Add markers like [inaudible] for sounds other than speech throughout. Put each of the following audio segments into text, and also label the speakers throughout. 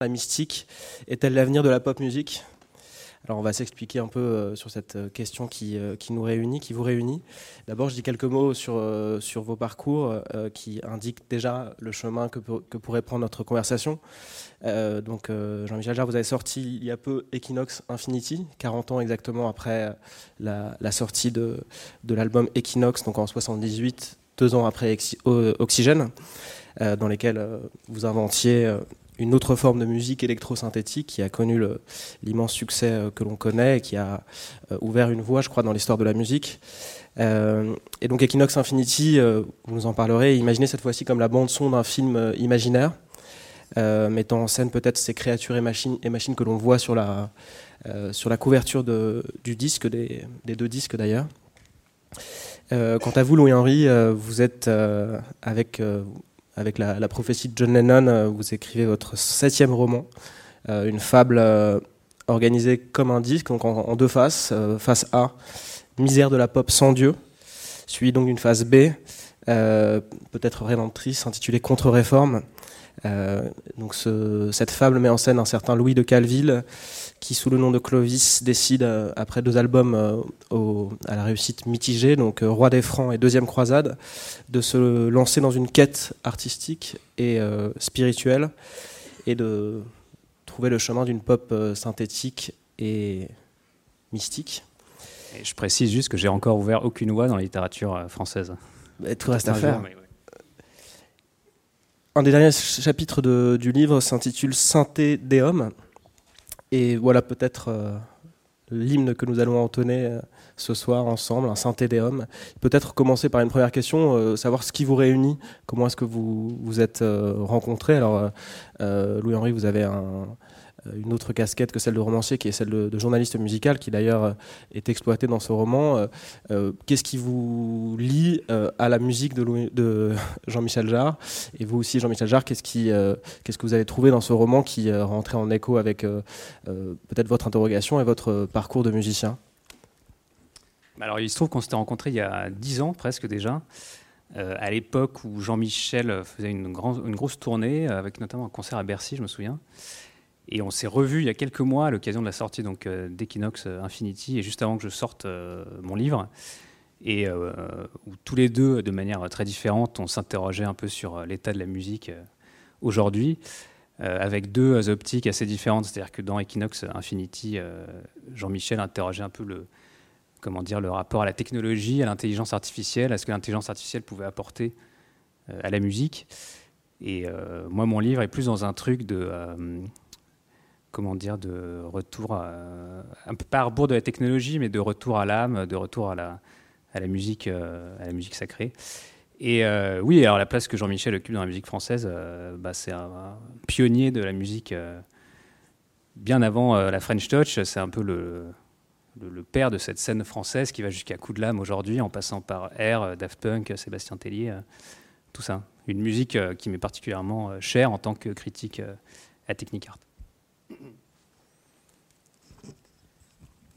Speaker 1: la mystique est-elle l'avenir de la pop musique? Alors on va s'expliquer un peu euh, sur cette euh, question qui, euh, qui, nous réunit, qui vous réunit. D'abord je dis quelques mots sur, vos parcours qui indiquent déjà le chemin que, pourrait prendre notre conversation. donc Jean-Michel Jarre, vous avez sorti il y a peu Equinox Infinity, 40 ans exactement après la, la sortie de, de l'album Equinox, donc en 78, deux ans après Oxygène, dans lesquels vous inventiez une autre forme de musique électro-synthétique qui a connu l'immense succès euh, que l'on connaît et qui a euh, ouvert une voie, je crois, dans l'histoire de la musique. Euh, et donc Equinox Infinity, vous nous en parlerez, imaginez cette fois-ci comme la bande-son d'un film imaginaire, mettant en scène peut-être ces créatures et machines, que l'on voit sur la, couverture du disque, des, des deux disques d'ailleurs. quant à vous, Louis-Henri, vous êtes avec avec la, prophétie de John Lennon, euh, vous écrivez votre septième roman, euh, une fable euh, organisée comme un disque, donc en, deux faces. face A, misère de la pop sans Dieu, suivi donc d'une phase B, peut-être rédemptrice, intitulée Contre-réforme. donc cette fable met en scène un certain Louis de Calville qui, sous le nom de Clovis, décide, euh, après deux albums euh, à la réussite mitigée, donc euh, Roi des Francs et Deuxième Croisade, de se lancer dans une quête artistique et spirituelle et de trouver le chemin d'une pop synthétique et mystique.
Speaker 2: Et je précise juste que j'ai encore ouvert aucune voie dans la littérature française.
Speaker 1: tout reste à faire. Un des derniers chapitres du livre s'intitule Synthé Deum et voilà peut-être euh, l'hymne que nous allons entonner euh, ce soir ensemble, un Saint-Tédéum. Peut-être commencer par une première question, euh, savoir ce qui vous réunit, comment est-ce que vous vous êtes rencontrés. Alors, Louis-Henri, vous avez un, une autre casquette que celle de romancier, qui est celle de, journaliste musical, qui d'ailleurs euh, est exploitée dans ce roman. Euh, qu'est-ce qui vous lie à la musique de, [laughs] Jean-Michel Jarre? Et vous aussi, Jean-Michel Jarre, qu'est-ce, que vous avez trouvé dans ce roman qui rentrait en écho avec peut-être votre interrogation et votre parcours de musicien?
Speaker 2: Bah alors, il se trouve qu'on s'était rencontrés il y a dix ans presque déjà, à l'époque où Jean-Michel faisait une, grosse tournée, avec notamment un concert à Bercy, je me souviens. Et on s'est revu il y a quelques mois à l'occasion de la sortie donc euh, d'Equinox euh, Infinity et juste avant que je sorte euh, mon livre et où tous les deux, de manière très différente, on s'interrogeait un peu sur l'état de la musique aujourd'hui, avec deux optiques assez différentes. C'est-à-dire que dans Equinox Infinity, Jean-Michel interrogeait un peu le, comment dire, le rapport à la technologie, à l'intelligence artificielle, à ce que l'intelligence artificielle pouvait apporter à la musique. Et moi, mon livre est plus dans un truc de comment dire, de retour, à, un peu pas à rebours de la technologie, mais de retour à l'âme, de retour à la, musique, euh, à la musique sacrée. Et euh, oui, alors la place que Jean-Michel occupe dans la musique française, euh, bah, c'est un, pionnier de la musique bien avant la French Touch. C'est un peu le, père de cette scène française qui va jusqu'à Coup de l'âme aujourd'hui, en passant par R, Daft Punk, Sébastien Tellier, tout ça. Une musique qui m'est particulièrement chère en tant que critique à Technic Art.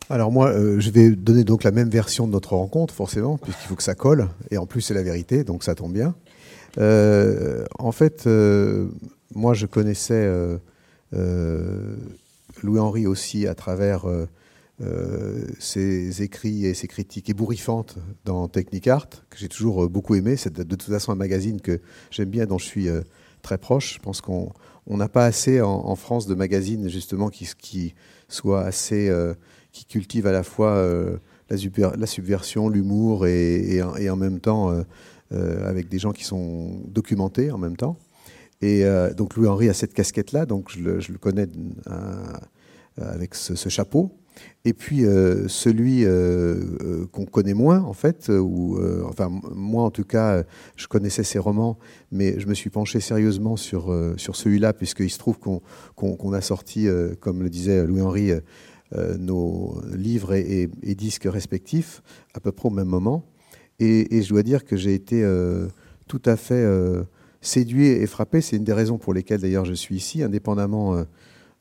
Speaker 3: Alors moi, euh, je vais donner donc la même version de notre rencontre, forcément, puisqu'il faut que ça colle, et en plus c'est la vérité, donc ça tombe bien. Euh, en fait, euh, moi je connaissais Louis-Henri aussi à travers ses écrits et ses critiques ébouriffantes dans Technicart, que j'ai toujours beaucoup aimé. C'est de, toute façon un magazine que j'aime bien, dont je suis très proche. Je pense qu'on n'a pas assez en, France de magazines justement qui, qui assez qui cultive à la fois euh, la, subversion, l'humour et, en même temps euh, euh, avec des gens qui sont documentés en même temps. Et donc Louis-Henri a cette casquette-là, donc je le, connais avec ce, chapeau. Et puis celui qu'on connaît moins, en fait, ou enfin moi en tout cas, je connaissais ses romans, mais je me suis penché sérieusement sur sur celui-là puisqu'il se trouve qu'on a sorti, comme le disait Louis-Henri, euh, nos livres et, disques respectifs à peu près au même moment. Et, je dois dire que j'ai été euh, tout à fait euh, séduit et frappé. C'est une des raisons pour lesquelles d'ailleurs je suis ici, indépendamment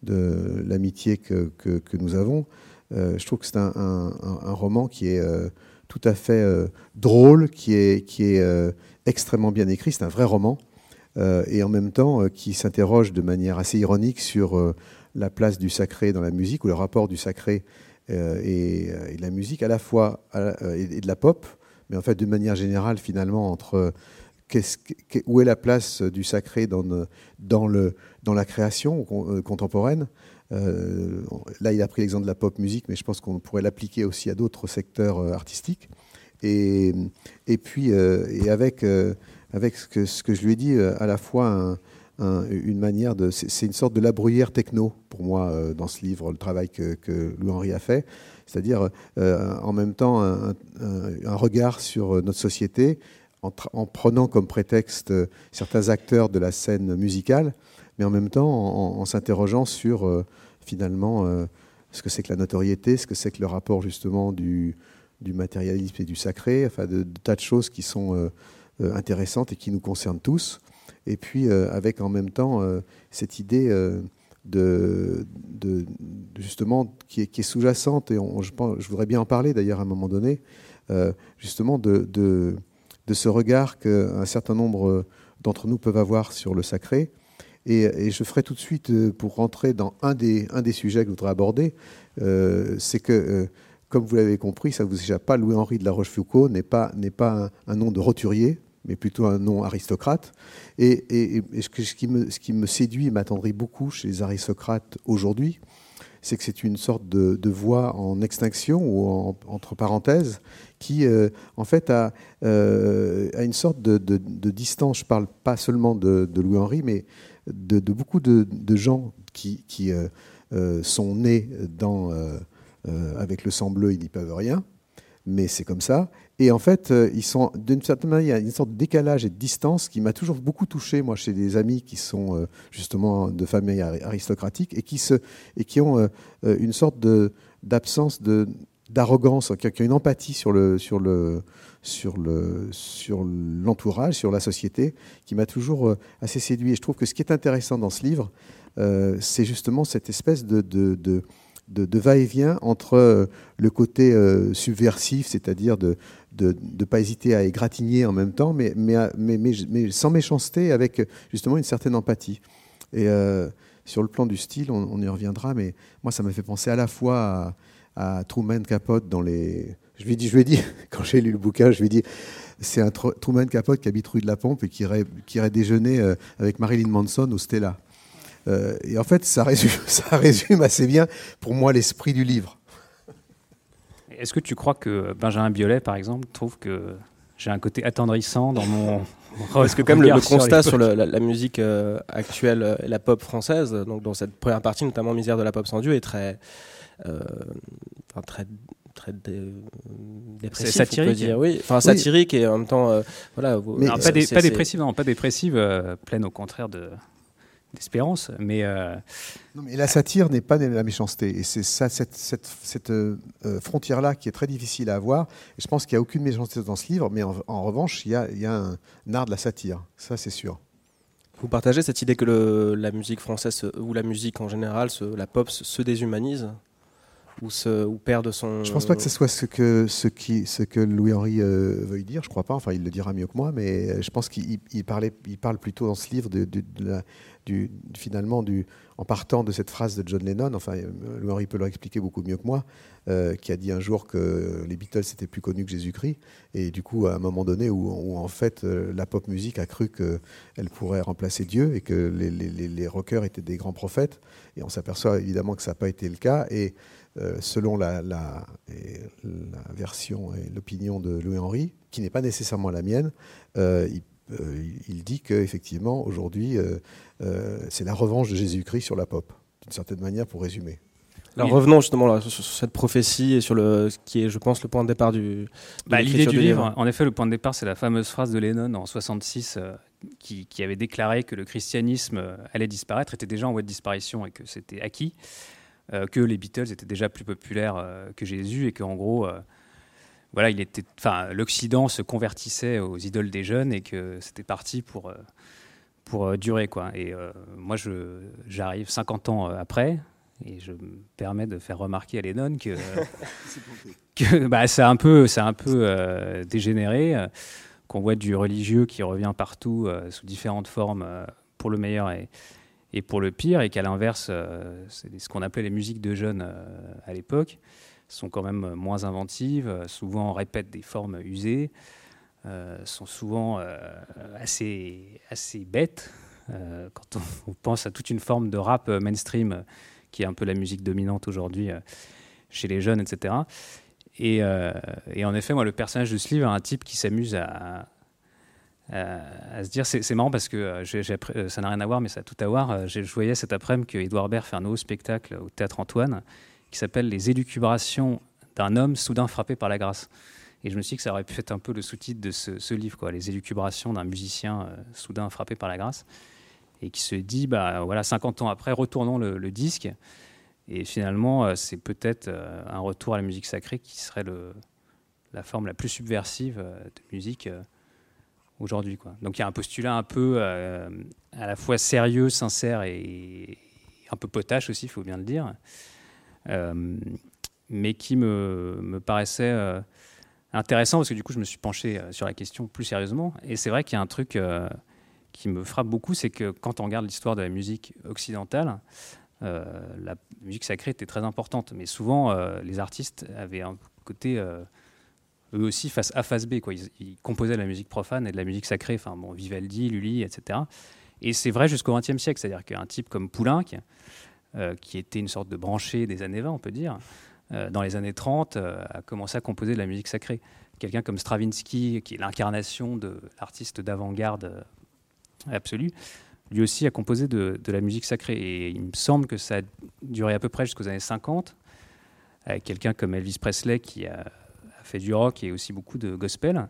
Speaker 3: de l'amitié que, que, nous avons. je trouve que c'est un, un, roman qui est tout à fait drôle, qui est, qui est extrêmement bien écrit. C'est un vrai roman. et en même temps qui s'interroge de manière assez ironique sur la place du sacré dans la musique ou le rapport du sacré et, de la musique, à la fois et de la pop, mais en fait d'une manière générale finalement entre où est la place du sacré dans, dans, le, dans la création contemporaine euh, là, il a pris l'exemple de la pop musique, mais je pense qu'on pourrait l'appliquer aussi à d'autres secteurs euh, artistiques. Et, puis, euh, et avec, avec ce que, je lui ai dit, à la fois une manière de. C'est une sorte de la bruyère techno pour moi dans ce livre, le travail que, que Louis-Henri a fait. C'est-à-dire en même temps un, regard sur notre société en, prenant comme prétexte certains acteurs de la scène musicale, mais en même temps en, s'interrogeant sur finalement euh, ce que c'est que la notoriété, ce que c'est que le rapport justement du, du matérialisme et du sacré, enfin de, tas de choses qui sont euh, euh, intéressantes et qui nous concernent tous. Et puis avec en même temps cette idée de, justement qui est, sous-jacente et je, voudrais bien en parler d'ailleurs à un moment donné, justement de ce regard qu'un certain nombre d'entre nous peuvent avoir sur le sacré et, je ferai tout de suite, euh, pour rentrer dans un des, un des sujets que je voudrais aborder, euh, c'est que, euh, comme vous l'avez compris, ça ne vous échappe pas, Louis-Henri de la Rochefoucauld n'est pas, n'est pas un, nom de roturier, mais plutôt un nom aristocrate. Et, et, ce, qui me, ce qui me séduit et m'attendrit beaucoup chez les aristocrates aujourd'hui, c'est que c'est une sorte de, de, voix en extinction ou entre parenthèses qui, en fait, a, a une sorte de, de, de, distance. Je ne parle pas seulement de, Louis-Henri, mais de, beaucoup de, gens qui, euh, euh, sont nés dans, euh, avec le sang bleu, ils n'y peuvent rien, mais c'est comme ça. Et en fait, ils sont d'une certaine manière, il y a une sorte de décalage et de distance qui m'a toujours beaucoup touché, moi, chez des amis qui sont justement de familles aristocratiques et qui, se, et qui ont une sorte d'absence d'arrogance, qui a une empathie sur le, sur le, sur le sur l'entourage, sur la société, qui m'a toujours euh, assez séduit. Et je trouve que ce qui est intéressant dans ce livre, euh, c'est justement cette espèce de, de, de va-et-vient entre euh, le côté subversif, c'est-à-dire de ne pas hésiter à égratigner en même temps, mais, mais, sans méchanceté, avec justement une certaine empathie. Et sur le plan du style, on, y reviendra, mais moi, ça m'a fait penser à la fois à Truman Capote dans les, je lui ai dit, je lui ai dit [laughs] quand j'ai lu le bouquin, je lui ai dit, c'est un Truman Capote qui habite rue de la Pompe et qui irait, qui irait déjeuner euh, avec Marilyn Manson au Stella. Euh, et en fait, ça résume, [laughs] ça résume assez bien pour moi l'esprit du livre.
Speaker 2: Est-ce que tu crois que Benjamin Biolay, par exemple, trouve que j'ai un côté attendrissant dans mon. [laughs]
Speaker 1: Parce que comme le, constat sur, la, musique euh, actuelle et la pop française, donc dans cette première partie, notamment Misère de la pop sans Dieu, est très, très très dépressif. C'est
Speaker 2: satirique.
Speaker 1: dire, oui. Enfin, satirique et en même temps, euh, voilà.
Speaker 2: Mais pas, pas dépressive, non, pas dépressive, euh, pleine au contraire de d'espérance, mais, euh,
Speaker 3: non, mais la satire n'est pas la méchanceté, et c'est ça cette, cette, cette frontière là qui est très difficile à avoir. Et je pense qu'il n'y a aucune méchanceté dans ce livre, mais en, revanche, il y a, il y a un, art de la satire, ça c'est sûr.
Speaker 1: Vous partagez cette idée que le, la musique française ou la musique en général, la pop, se déshumanise? Ou, de son.
Speaker 3: Je pense pas que ce soit ce que, ce que Louis-Henri euh, veuille dire, je crois pas, enfin il le dira mieux que moi, mais euh, je pense qu'il parle plutôt dans ce livre finalement, en partant de cette phrase de John Lennon, enfin euh, Louis-Henri peut l'expliquer beaucoup mieux que moi, qui a dit un jour que les Beatles étaient plus connus que Jésus-Christ, et du coup à un moment donné où, en fait la pop musique a cru qu'elle pourrait remplacer Dieu et que les, les, rockers étaient des grands prophètes, et on s'aperçoit évidemment que ça n'a pas été le cas, et euh, selon la, la, version et l'opinion de Louis-Henri, qui n'est pas nécessairement la mienne, euh, euh, il, dit qu'effectivement, aujourd'hui, c'est la revanche de Jésus-Christ sur la pop, d'une certaine manière, pour résumer.
Speaker 1: Alors revenons justement sur, cette prophétie et sur le, ce qui est, je pense, le point de départ du.
Speaker 2: Bah, L'idée du livre, en effet, le point de départ, c'est la fameuse phrase de Lennon en 66 qui, qui, avait déclaré que le christianisme allait disparaître, était déjà en voie de disparition et que c'était acquis. Euh, que les Beatles étaient déjà plus populaires euh, que Jésus et qu'en gros, euh, voilà, il était, enfin, l'Occident se convertissait aux idoles des jeunes et que c'était parti pour pour durer quoi. Et moi, je j'arrive 50 ans après et je me permets de faire remarquer à Lennon que, [laughs] que bah, c'est un peu, c'est un peu dégénéré qu'on voit du religieux qui revient partout sous différentes formes pour le meilleur et, et pour le pire, et qu'à l'inverse, c'est ce qu'on appelait les musiques de jeunes à l'époque, sont quand même moins inventives, souvent répètent des formes usées, sont souvent assez, assez bêtes. quand on, pense à toute une forme de rap mainstream qui est un peu la musique dominante aujourd'hui chez les jeunes, etc. Euh, et, en effet, moi, le personnage de ce livre un type qui s'amuse à, à, se dire. C'est marrant parce que euh, euh, ça n'a rien à voir, mais ça a tout à voir. Je voyais cet après-midi que Edouard Baird fait un nouveau spectacle au Théâtre Antoine qui s'appelle Les élucubrations d'un homme soudain frappé par la grâce. Et je me suis dit que ça aurait pu être un peu le sous-titre de ce, livre, quoi, Les élucubrations d'un musicien soudain frappé par la grâce. Et qui se dit, bah, voilà, 50 ans après, retournons le, disque. Et finalement, euh, c'est peut-être euh, un retour à la musique sacrée qui serait le, la forme la plus subversive euh, de musique aujourd'hui. Donc il y a un postulat un peu à la fois sérieux, sincère et un peu potache aussi, il faut bien le dire, mais qui me, me paraissait intéressant parce que du coup je me suis penché sur la question plus sérieusement. Et c'est vrai qu'il y a un truc qui me frappe beaucoup, c'est que quand on regarde l'histoire de la musique occidentale, euh, la musique sacrée était très importante. Mais souvent, euh, les artistes avaient un côté euh, eux aussi face A, face B. Quoi. Ils, composaient de la musique profane et de la musique sacrée, enfin bon, Vivaldi, Lully, etc. Et c'est vrai jusqu'au XXe siècle, c'est-à-dire qu'un type comme Poulenc, qui était une sorte de branché des années 20, on peut dire, dans les années 30, a commencé à composer de la musique sacrée. Quelqu'un comme Stravinsky, qui est l'incarnation de l'artiste d'avant-garde absolue, lui aussi a composé de, la musique sacrée. Et il me semble que ça a duré à peu près jusqu'aux années 50, avec quelqu'un comme Elvis Presley qui a, fait du rock et aussi beaucoup de gospel,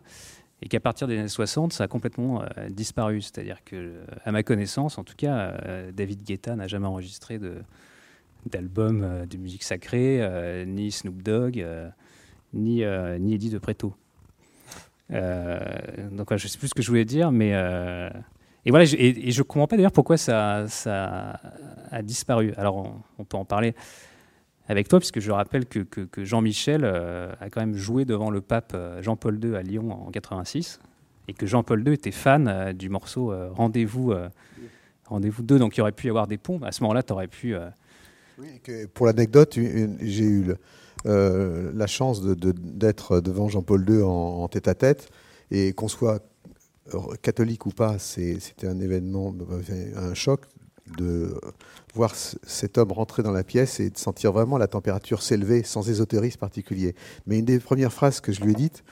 Speaker 2: et qu'à partir des années 60, ça a complètement euh, disparu. C'est-à-dire que, à ma connaissance, en tout cas, euh, David Guetta n'a jamais enregistré d'album euh, de, musique sacrée, ni Snoop Dogg, ni, ni Eddie de Preto. donc je ne sais plus ce que je voulais dire, mais et voilà, je, et, je comprends pas d'ailleurs pourquoi ça, ça, a disparu. Alors, on, peut en parler avec toi, puisque je rappelle que, que, Jean-Michel euh, a quand même joué devant le pape euh, Jean-Paul II à Lyon en 86, et que Jean-Paul II était fan euh, du morceau Rendez-vous Rendez-vous 2, donc il aurait pu y avoir des ponts. À ce moment-là, tu aurais pu.
Speaker 3: Oui, pour l'anecdote, j'ai eu la chance d'être de, devant Jean-Paul II en, tête à tête, et qu'on soit catholique ou pas, c'était un événement, un choc de voir cet homme rentrer dans la pièce et de sentir vraiment la température s'élever sans ésotérisme particulier. Mais une des premières phrases que je lui ai dites,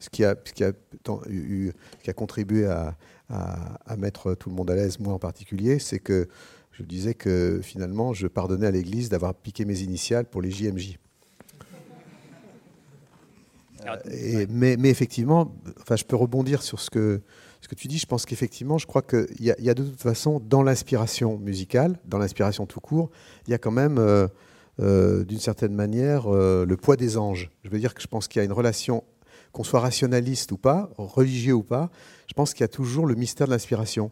Speaker 3: ce qui a, qui a, qui a contribué à, à, mettre tout le monde à l'aise, moi en particulier, c'est que je disais que finalement, je pardonnais à l'Église d'avoir piqué mes initiales pour les JMJ. Et, mais, mais, effectivement, enfin, je peux rebondir sur ce que, ce que tu dis. Je pense qu'effectivement, je crois qu'il y, a de toute façon, dans l'inspiration musicale, dans l'inspiration tout court, il y a quand même, euh, euh, d'une certaine manière, euh, le poids des anges. Je veux dire que je pense qu'il y a une relation, qu'on soit rationaliste ou pas, religieux ou pas, je pense qu'il y a toujours le mystère de l'inspiration.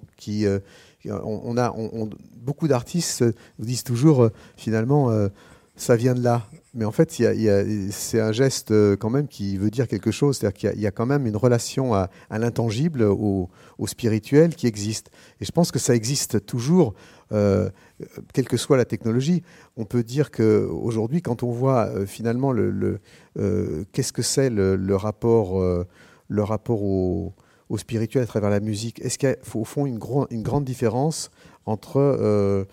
Speaker 3: On, beaucoup d'artistes disent toujours, finalement, ça vient de là. Mais en fait, c'est un geste euh, quand même qui veut dire quelque chose. C'est-à-dire qu'il y, a quand même une relation à, l'intangible, au, spirituel qui existe. Et je pense que ça existe toujours, euh, quelle que soit la technologie. On peut dire qu'aujourd'hui, quand on voit euh, finalement le, qu'est-ce que c'est le, rapport, le rapport au, spirituel à travers la musique, est-ce qu'il y a au fond une, grande différence entre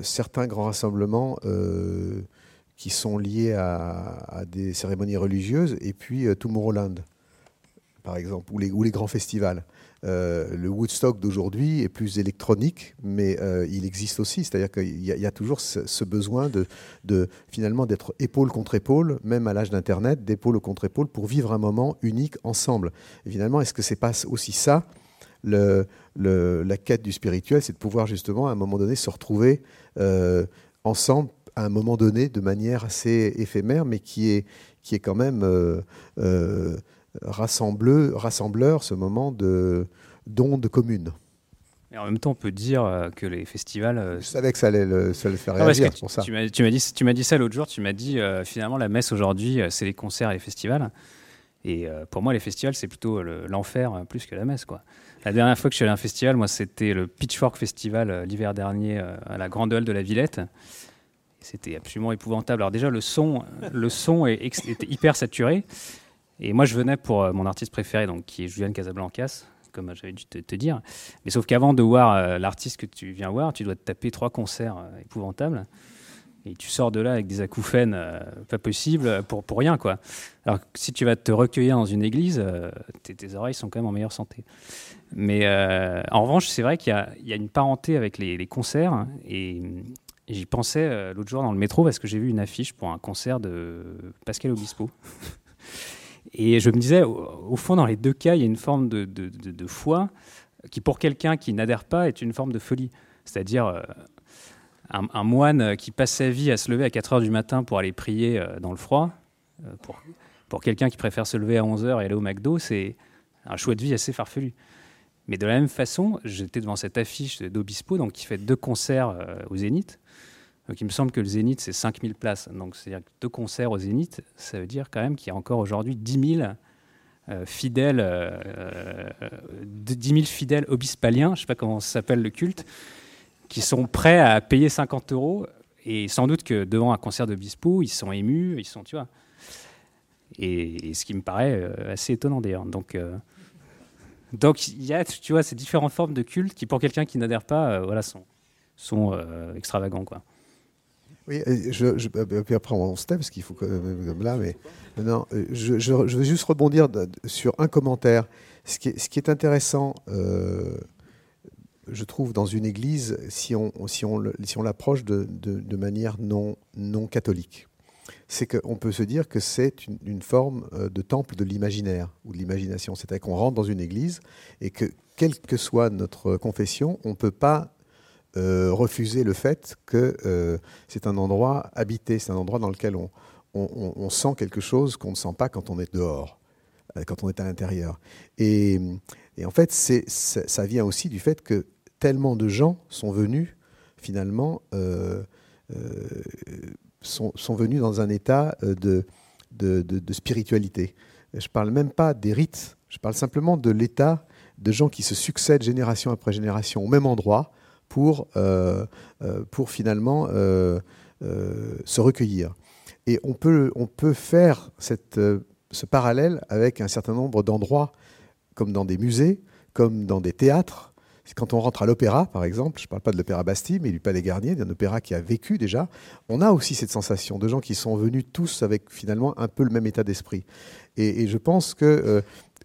Speaker 3: certains grands rassemblements euh, qui sont liés à, des cérémonies religieuses, et puis euh, Tomorrowland, par exemple, ou les, grands festivals. le Woodstock d'aujourd'hui est plus électronique, mais il existe aussi. C'est-à-dire qu'il y, a toujours ce, besoin de, finalement d'être épaule contre épaule, même à l'âge d'Internet, d'épaule contre épaule, pour vivre un moment unique ensemble. Finalement, est-ce que c'est pas aussi ça le, la quête du spirituel, c'est de pouvoir justement à un moment donné se retrouver euh, ensemble à un moment donné de manière assez éphémère, mais qui est, qui est quand même euh, euh, rassembleur, ce moment d'onde commune.
Speaker 2: Et en même temps, on peut dire que les festivals.
Speaker 3: Je savais que ça allait le, ça faire réagir
Speaker 2: pour ça. Tu m'as dit, tu m'as dit ça l'autre jour. Tu m'as dit finalement la messe aujourd'hui, c'est les concerts et les festivals. Et pour moi, les festivals, c'est plutôt l'enfer plus que la messe. Quoi. La dernière fois que je suis allé à un festival, moi, c'était le Pitchfork Festival l'hiver dernier à la Grande Halle de la Villette. C'était absolument épouvantable. Alors déjà, le son, le son était hyper saturé. Et moi, je venais pour mon artiste préféré, donc, qui est Julian Casablancas, comme j'avais dû te, dire. Mais sauf qu'avant de voir l'artiste que tu viens voir, tu dois te taper trois concerts épouvantables et tu sors de là avec des acouphènes euh, pas possibles pour, pour rien. Quoi. Alors si tu vas te recueillir dans une église, euh, tes, oreilles sont quand même en meilleure santé. Mais euh, en revanche, c'est vrai qu'il y, a une parenté avec les, concerts. Et, j'y pensais l'autre jour dans le métro parce que j'ai vu une affiche pour un concert de Pascal Obispo. [laughs] et je me disais, au, fond, dans les deux cas, il y a une forme de, foi qui, pour quelqu'un qui n'adhère pas, est une forme de folie. C'est-à-dire un, moine qui passe sa vie à se lever à 4 heures du matin pour aller prier euh, dans le froid, euh, pour, pour quelqu'un qui préfère se lever à 11 heures et aller au McDo, c'est un choix de vie assez farfelu. Mais de la même façon, j'étais devant cette affiche d'Obispo, donc qui fait deux concerts euh, au Zénith. Donc il me semble que le Zénith, c'est 5000 places. Donc c'est-à-dire que deux concerts au Zénith, ça veut dire quand même qu'il y a encore aujourd'hui 10 000 fidèles, 10 000 fidèles obispaliens, je ne sais pas comment s'appelle le culte, qui sont prêts à payer 50 euros. Et sans doute que devant un concert de Bispo, ils sont émus, ils sont, tu vois. Et, ce qui me paraît euh, assez étonnant d'ailleurs. Donc, euh, donc il y a, tu vois, ces différentes formes de culte qui, pour quelqu'un qui n'adhère pas, euh, voilà, sont, sont extravagants, quoi.
Speaker 3: Oui, je, je, puis après on se parce qu'il faut que là, mais non, je, veux juste rebondir sur un commentaire. Ce qui est, intéressant je trouve, dans une église si on, si on, si on l'approche de, de, manière non, non catholique. C'est qu'on peut se dire que c'est une, forme euh, de temple de l'imaginaire ou de l'imagination. C'est-à-dire qu'on rentre dans une église et que, quelle que soit notre confession, on ne peut pas euh, refuser le fait que euh, c'est un endroit habité, c'est un endroit dans lequel on, sent quelque chose qu'on ne sent pas quand on est dehors, quand on est à l'intérieur. Et, en fait, ça, vient aussi du fait que tellement de gens sont venus, finalement, euh, sont, venus dans un état euh, de, de, spiritualité. Je ne parle même pas des rites, je parle simplement de l'état de gens qui se succèdent génération après génération au même endroit pour, pour finalement se recueillir. Et on peut, on peut faire cette, ce parallèle avec un certain nombre d'endroits, comme dans des musées, comme dans des théâtres, quand on rentre à l'opéra, par exemple, je ne parle pas de l'opéra Bastille, mais du Palais Garnier, d'un opéra qui a vécu déjà, on a aussi cette sensation de gens qui sont venus tous avec finalement un peu le même état d'esprit. Et, je pense que, euh,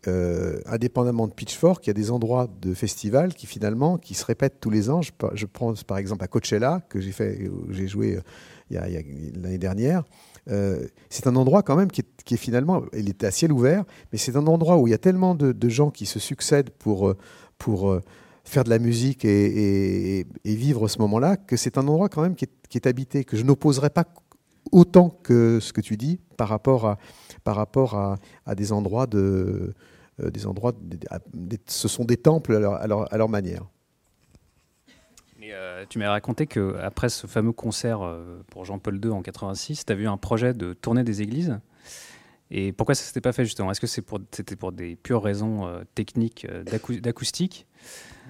Speaker 3: euh, indépendamment de Pitchfork, il y a des endroits de festivals qui finalement qui se répètent tous les ans. Je, je pense par exemple à Coachella, que j'ai fait, j'ai joué euh, l'année dernière. c'est un endroit quand même qui est, finalement, il était à ciel ouvert, mais c'est un endroit où il y a tellement de, de gens qui se succèdent pour, pour faire de la musique et, vivre ce moment-là, que c'est un endroit quand même qui est, habité, que je n'opposerais pas autant que ce que tu dis par rapport à, par rapport à, des endroits de... Euh, des endroits, ce sont des temples à leur, manière.
Speaker 2: Euh, tu m'as raconté qu'après ce fameux concert euh, pour Jean-Paul II en 86, tu as vu un projet de tournée des églises. Et pourquoi ça s'était pas fait justement? Est-ce que c'était pour, des pures raisons techniques d'acoustique?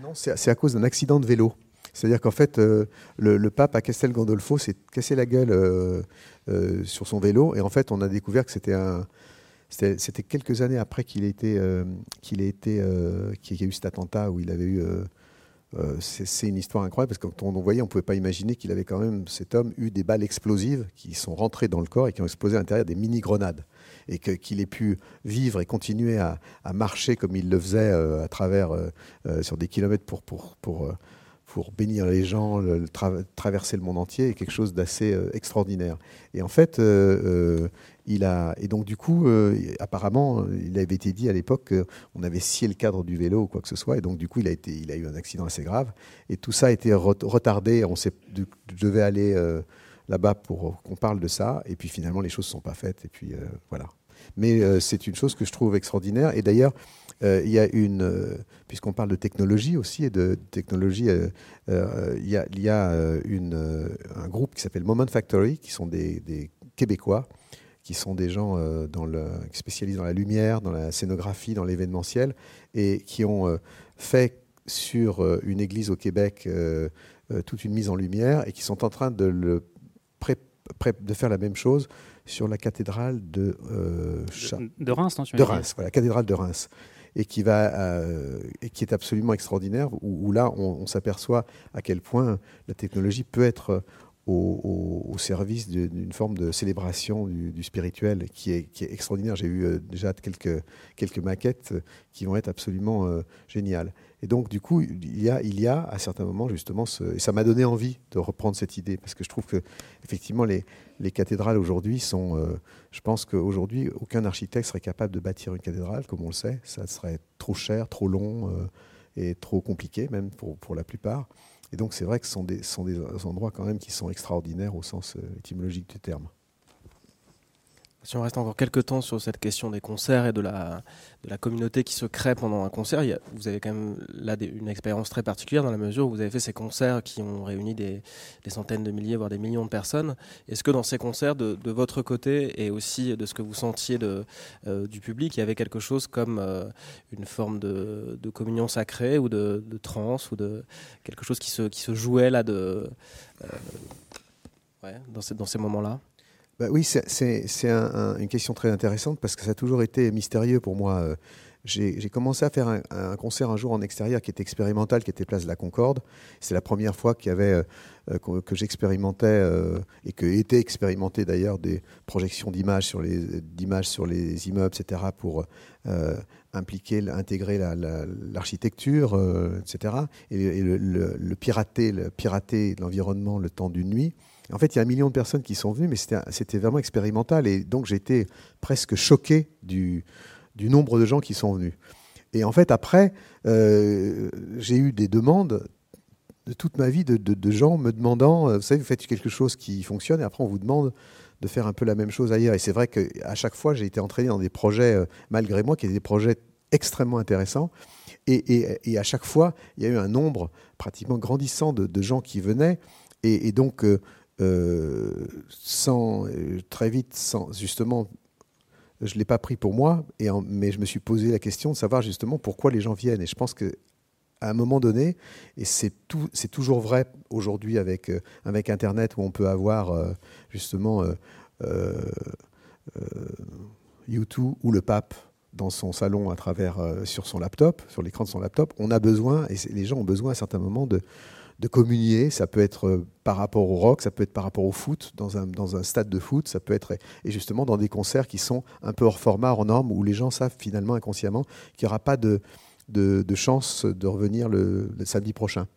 Speaker 3: Non, c'est à cause d'un accident de vélo. C'est-à-dire qu'en fait, euh, le, pape à Castel Gandolfo s'est cassé la gueule euh, euh, sur son vélo. Et en fait, on a découvert que c'était quelques années après qu'il ait qu'il y a eu cet attentat où il avait eu. c'est une histoire incroyable parce que quand on voyait, on ne pouvait pas imaginer qu'il avait quand même, cet homme, eu des balles explosives qui sont rentrées dans le corps et qui ont explosé à l'intérieur des mini-grenades et qu'il ait pu vivre et continuer à, marcher comme il le faisait euh, à travers euh, euh, sur des kilomètres pour, bénir les gens, traverser le monde entier, est quelque chose d'assez extraordinaire. Et en fait, il a et donc du coup, apparemment, il avait été dit à l'époque qu'on avait scié le cadre du vélo ou quoi que ce soit, et donc du coup, il a eu un accident assez grave, et tout ça a été retardé. On devait aller là-bas pour qu'on parle de ça. Et puis finalement, les choses ne sont pas faites. Et puis euh, voilà. Mais euh, c'est une chose que je trouve extraordinaire. Et d'ailleurs, euh, il y a une, puisqu'on parle de technologie aussi et de technologie, il y a, y a un groupe qui s'appelle Moment Factory, qui sont des, Québécois qui sont des gens dans le, spécialisés dans la lumière, dans la scénographie, dans l'événementiel, et qui ont fait sur une église au Québec toute une mise en lumière, et qui sont en train de, le de faire la même chose sur la cathédrale de,
Speaker 2: de Reims, non,
Speaker 3: De Reims, voilà, la cathédrale de Reims et qui, va, euh, et qui est absolument extraordinaire, où, là, on, s'aperçoit à quel point la technologie peut être au, service d'une forme de célébration du, spirituel qui est, qui est extraordinaire. J'ai eu euh, déjà quelques, quelques maquettes qui vont être absolument euh, géniales. Et donc, du coup, il y a, il y a à certains moments, justement, ça m'a donné envie de reprendre cette idée, parce que je trouve que, effectivement, les, les cathédrales aujourd'hui sont. Euh, je pense qu'aujourd'hui, aucun architecte serait capable de bâtir une cathédrale, comme on le sait. Ça serait trop cher, trop long euh, et trop compliqué, même pour, pour la plupart. Et donc, c'est vrai que ce sont des, sont des endroits, quand même, qui sont extraordinaires au sens euh, étymologique du terme.
Speaker 1: Si on reste encore quelques temps sur cette question des concerts et de la, communauté qui se crée pendant un concert, vous avez quand même là une expérience très particulière dans la mesure où vous avez fait ces concerts qui ont réuni des, centaines de milliers, voire des millions de personnes. Est-ce que dans ces concerts, de, votre côté et aussi de ce que vous sentiez euh, du public, il y avait quelque chose comme euh, une forme de, communion sacrée ou de, transe ou de quelque chose qui se, jouait là de, euh, dans ces moments-là?
Speaker 3: Bah oui, c'est une question très intéressante parce que ça a toujours été mystérieux pour moi. Euh, j'ai commencé à faire un, concert un jour en extérieur qui était expérimental, qui était place de la Concorde. C'est la première fois euh, euh, que, j'expérimentais et que étaient expérimentées d'ailleurs des projections d'images sur les immeubles, etc. pour impliquer, intégrer l'architecture, etc. Et, le, pirater, le pirater l'environnement le temps d'une nuit. En fait, il y a un million de personnes qui sont venues, mais c'était vraiment expérimental. Et donc, j'étais presque choqué du, nombre de gens qui sont venus. Et en fait, après, euh, j'ai eu des demandes de toute ma vie de, gens me demandant, euh, vous savez, vous faites quelque chose qui fonctionne, et après, on vous demande de faire un peu la même chose ailleurs. Et c'est vrai qu'à chaque fois, j'ai été entraîné dans des projets, euh, malgré moi, qui étaient des projets extrêmement intéressants. Et, à chaque fois, il y a eu un nombre pratiquement grandissant de, gens qui venaient. Et, donc, sans, euh, très vite, sans, justement, je ne l'ai pas pris pour moi, et mais je me suis posé la question de savoir justement pourquoi les gens viennent. Et je pense que à un moment donné, et c'est toujours vrai aujourd'hui avec, euh, avec Internet où on peut avoir justement YouTube ou le pape dans son salon à travers sur son laptop, sur l'écran de son laptop, on a besoin, et les gens ont besoin à certains moments de, de communier. Ça peut être euh, par rapport au rock, ça peut être par rapport au foot, dans un, dans un stade de foot, ça peut être et justement dans des concerts qui sont un peu hors format, hors norme, où les gens savent finalement inconsciemment qu'il n'y aura pas de, de, chance de revenir le, samedi prochain.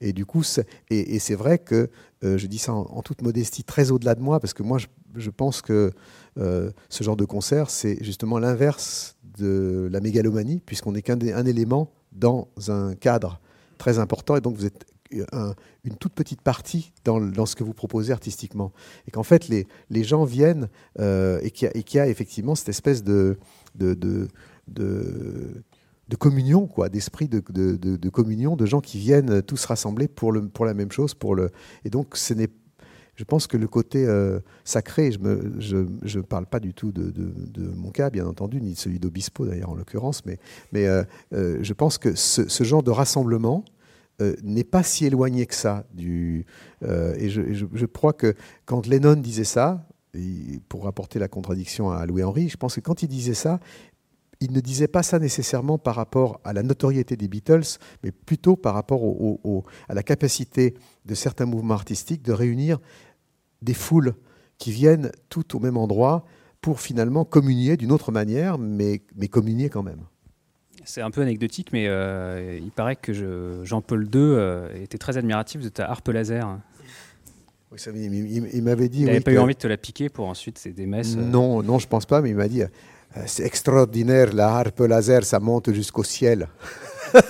Speaker 3: Et du coup, et, c'est vrai que euh, je dis ça en, toute modestie, très au-delà de moi, parce que moi, je, pense que euh, ce genre de concert, c'est justement l'inverse de la mégalomanie, puisqu'on n'est qu'un un élément dans un cadre très important, et donc vous êtes une toute petite partie dans, ce que vous proposez artistiquement. Et qu'en fait, les, les, gens viennent euh, et qu'il y, a effectivement cette espèce de, de, de, communion, quoi, d'esprit de, de, communion, de gens qui viennent tous rassembler pour, le, pour la même chose. Pour le... Et donc, ce n'est je pense que le côté euh, sacré, je ne je, je parle pas du tout de, mon cas, bien entendu, ni de celui d'Obispo d'ailleurs en l'occurrence, mais, mais euh, je pense que ce, genre de rassemblement, euh, n'est pas si éloigné que ça. Du, euh, et je, crois que quand Lennon disait ça, pour rapporter la contradiction à Louis-Henri, je pense que quand il disait ça, il ne disait pas ça nécessairement par rapport à la notoriété des Beatles, mais plutôt par rapport à la capacité de certains mouvements artistiques de réunir des foules qui viennent tout au même endroit pour finalement communier d'une autre manière, mais, mais communier quand même.
Speaker 2: C'est un peu anecdotique, mais euh, il paraît que Jean-Paul II euh, était très admiratif de ta harpe laser.
Speaker 3: Oui, ça, il, m'avait dit.
Speaker 2: Il n'avait pas eu envie de te la piquer pour ensuite c'est des messes.
Speaker 3: Euh. Non, non, je pense pas, mais il m'a dit c'est extraordinaire, la harpe laser, ça monte jusqu'au ciel. [laughs]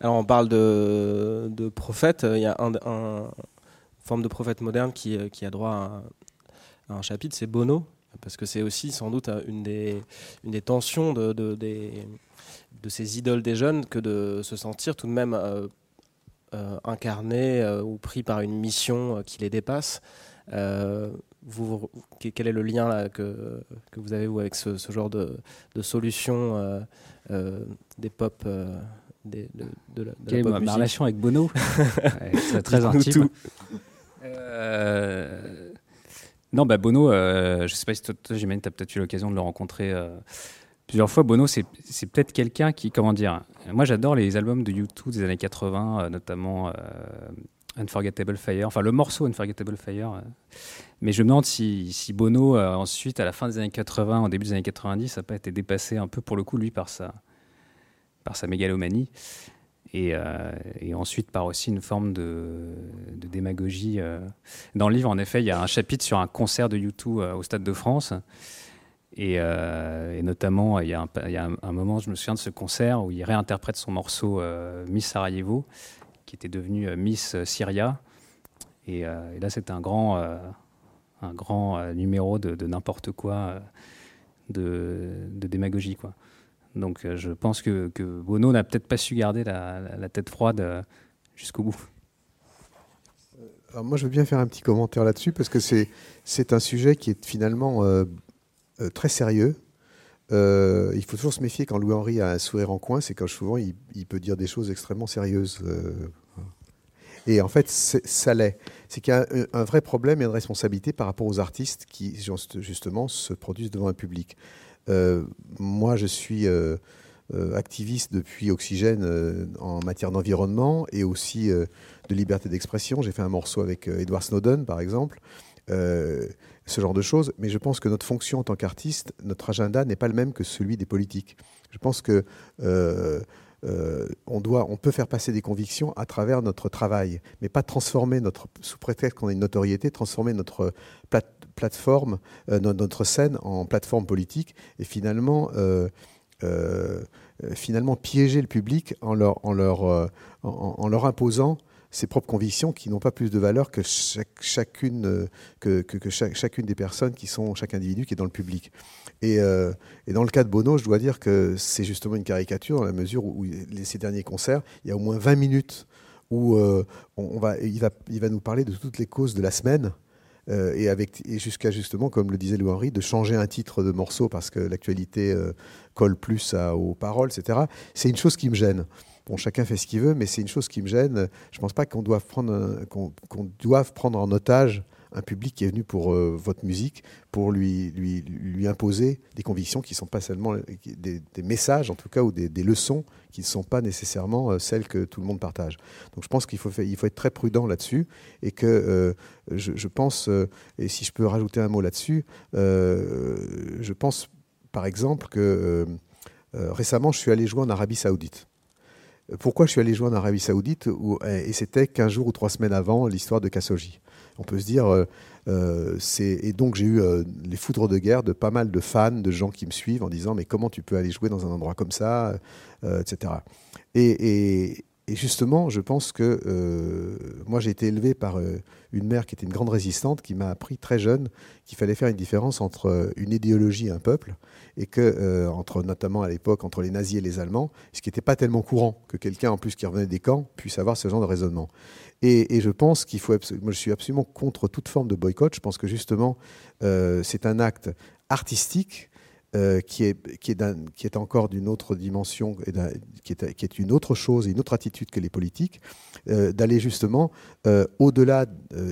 Speaker 1: Alors on parle de, de prophète. Il y a un, une forme de prophète moderne qui, qui a droit à, à un chapitre, c'est Bono, parce que c'est aussi sans doute une des, une des tensions de, de, de, ces idoles des jeunes que de se sentir tout de même euh, euh, incarné euh, ou pris par une mission qui les dépasse. vous, quel est le lien là, que, que vous avez vous, avec ce, ce genre de, de solution des pop des, de, de, la,
Speaker 2: Quelle est ma, relation avec Bono [laughs] Très, très intime. Euh, non, bah Bono, euh, je sais pas si toi, j'imagine, tu as peut-être eu l'occasion de le rencontrer euh, plusieurs fois. Bono, c'est peut-être quelqu'un qui, comment dire, moi j'adore les albums de U2 des années 80, notamment Unforgettable Fire, enfin le morceau Unforgettable Fire. mais je me demande si, si Bono, ensuite, à la fin des années 80, au début des années 90, n'a pas été dépassé un peu pour le coup, lui, par sa, par sa mégalomanie. Euh, et, ensuite par aussi une forme de, démagogie. Euh. Dans le livre, en effet, il y a un chapitre sur un concert de U2 euh, au Stade de France. Et, notamment, il y, a un, moment, je me souviens de ce concert où il réinterprète son morceau Miss Sarajevo, qui était devenu Miss Syria. Et, là, c'était un grand, un grand numéro de, n'importe quoi, de, de, démagogie. Quoi. Donc euh, je pense que, Bono n'a peut-être pas su garder la, tête froide euh, jusqu'au bout.
Speaker 3: Euh, moi, je veux bien faire un petit commentaire là-dessus parce que c'est un sujet qui est finalement très sérieux. il faut toujours se méfier quand Louis-Henri a un sourire en coin, c'est quand souvent il, peut dire des choses extrêmement sérieuses. et en fait, ça l'est. C'est qu'il y a un, vrai problème et une responsabilité par rapport aux artistes qui, justement, se produisent devant un public. Euh, moi, je suis euh, euh, activiste depuis Oxygène en matière d'environnement et aussi de liberté d'expression. J'ai fait un morceau avec Edward Snowden, par exemple. ce genre de choses. Mais je pense que notre fonction en tant qu'artiste, notre agenda n'est pas le même que celui des politiques. Je pense que on, doit, on peut faire passer des convictions à travers notre travail, mais pas transformer notre, sous prétexte qu'on a une notoriété, transformer notre plate, plateforme, euh, notre scène en plateforme politique, et finalement, euh, euh, finalement piéger le public en, leur imposant ses propres convictions qui n'ont pas plus de valeur que chacune, que, que, chacune des personnes qui sont, chaque individu qui est dans le public. Et, et dans le cas de Bono, je dois dire que c'est justement une caricature dans la mesure où, ces derniers concerts, il y a au moins 20 minutes où on, va, il, va, il va nous parler de toutes les causes de la semaine. Euh, et, et jusqu'à justement, comme le disait Louis-Henri, de changer un titre de morceau parce que l'actualité euh, colle plus aux paroles, etc. C'est une chose qui me gêne. Bon, chacun fait ce qu'il veut, mais c'est une chose qui me gêne. Je ne pense pas qu'on doive prendre, doive prendre en otage un public qui est venu pour euh, votre musique, pour lui, lui, lui imposer des convictions qui ne sont pas seulement des, messages, en tout cas, ou des, leçons qui ne sont pas nécessairement euh, celles que tout le monde partage. Donc je pense qu'il faut, faut être très prudent là-dessus et que euh, je, pense, et si je peux rajouter un mot là-dessus, je pense par exemple que récemment je suis allé jouer en Arabie Saoudite. Pourquoi je suis allé jouer en Arabie Saoudite Et c'était 15 jours ou 3 semaines avant l'histoire de Khashoggi on peut se dire. Euh, euh, et donc j'ai eu euh, les foudres de guerre de pas mal de fans, de gens qui me suivent en disant mais comment tu peux aller jouer dans un endroit comme ça, etc. Et, justement, je pense que moi j'ai été élevé par une mère qui était une grande résistante, qui m'a appris très jeune qu'il fallait faire une différence entre une idéologie et un peuple, et que entre notamment à l'époque entre les nazis et les Allemands, ce qui n'était pas tellement courant que quelqu'un en plus qui revenait des camps puisse avoir ce genre de raisonnement. Et, je pense qu'il faut. Moi, je suis absolument contre toute forme de boycott. Je pense que justement, euh, c'est un acte artistique euh, qui, est, qui, est qui est encore d'une autre dimension, et qui est, qui est, une autre chose, une autre attitude que les politiques, euh, d'aller justement au-delà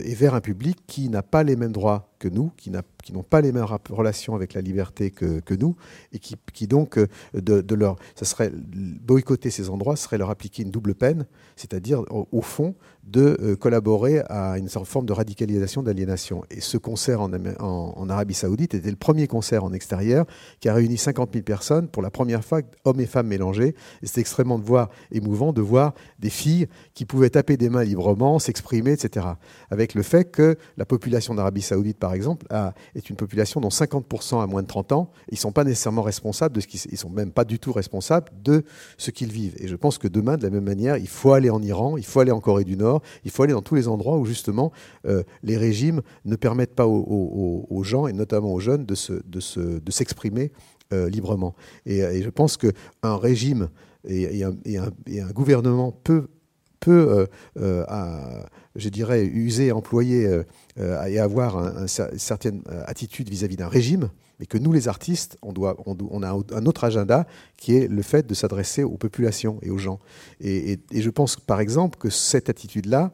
Speaker 3: et vers un public qui n'a pas les mêmes droits que nous, qui n'ont pas les mêmes relations avec la liberté que, nous, et qui, qui donc, de, de, leur, ça serait boycotter ces endroits serait leur appliquer une double peine, c'est-à-dire au, fond de euh, collaborer à une forme de radicalisation d'aliénation. Et ce concert en, Arabie Saoudite était le premier concert en extérieur qui a réuni 50 000 personnes pour la première fois, hommes et femmes mélangés. C'est extrêmement de voir, émouvant de voir des filles qui pouvaient taper des mains librement, s'exprimer, etc. Avec le fait que la population d'Arabie Saoudite, par exemple, a, est une population dont 50% a moins de 30 ans. Ils ne sont pas nécessairement responsables de ce qu'ils, ils sont même pas du tout responsables de ce qu'ils vivent. Et je pense que demain, de la même manière, il faut aller en Iran, il faut aller en Corée du Nord il faut aller dans tous les endroits où justement euh, les régimes ne permettent pas aux, gens, et notamment aux jeunes, de, s'exprimer euh, librement. Et, je pense qu'un régime et, un, gouvernement peut peut, je dirais, user, employer et avoir une certaine attitude vis-à-vis d'un régime, mais que nous, les artistes, on, doit, on, a un autre agenda qui est le fait de s'adresser aux populations et aux gens. Et, et, je pense, par exemple, que cette attitude-là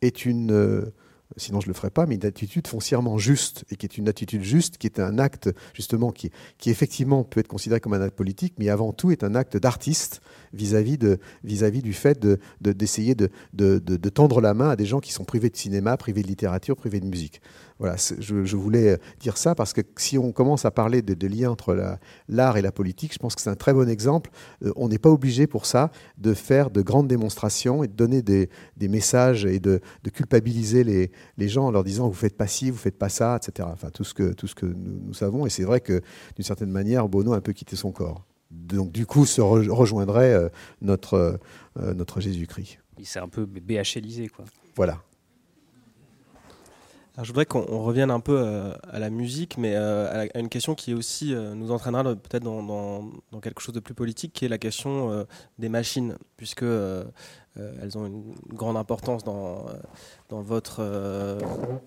Speaker 3: est une sinon je ne le ferai pas, mais une attitude foncièrement juste, et qui est une attitude juste, qui est un acte justement qui, qui effectivement peut être considéré comme un acte politique, mais avant tout est un acte d'artiste vis-à-vis de, vis-à-vis du fait de, d'essayer de, de, tendre la main à des gens qui sont privés de cinéma, privés de littérature, privés de musique. Voilà, je, voulais dire ça parce que si on commence à parler de, liens entre l'art et la politique, je pense que c'est un très bon exemple. Euh, on n'est pas obligé pour ça de faire de grandes démonstrations et de donner des, des messages et de, culpabiliser les, les, gens en leur disant vous faites pas ci, vous faites pas ça, etc. Enfin, tout ce que, tout ce que nous, nous savons. Et c'est vrai que d'une certaine manière, Bono a un peu quitté son corps. Donc du coup, se rejoindrait euh, notre, euh, notre Jésus-Christ.
Speaker 2: Il s'est un peu BHLisé, quoi.
Speaker 3: Voilà
Speaker 1: je voudrais qu'on revienne un peu euh, à la musique, mais euh, à, une question qui aussi euh, nous entraînera peut-être dans, quelque chose de plus politique, qui est la question des machines, puisque elles ont une grande importance dans, dans, votre,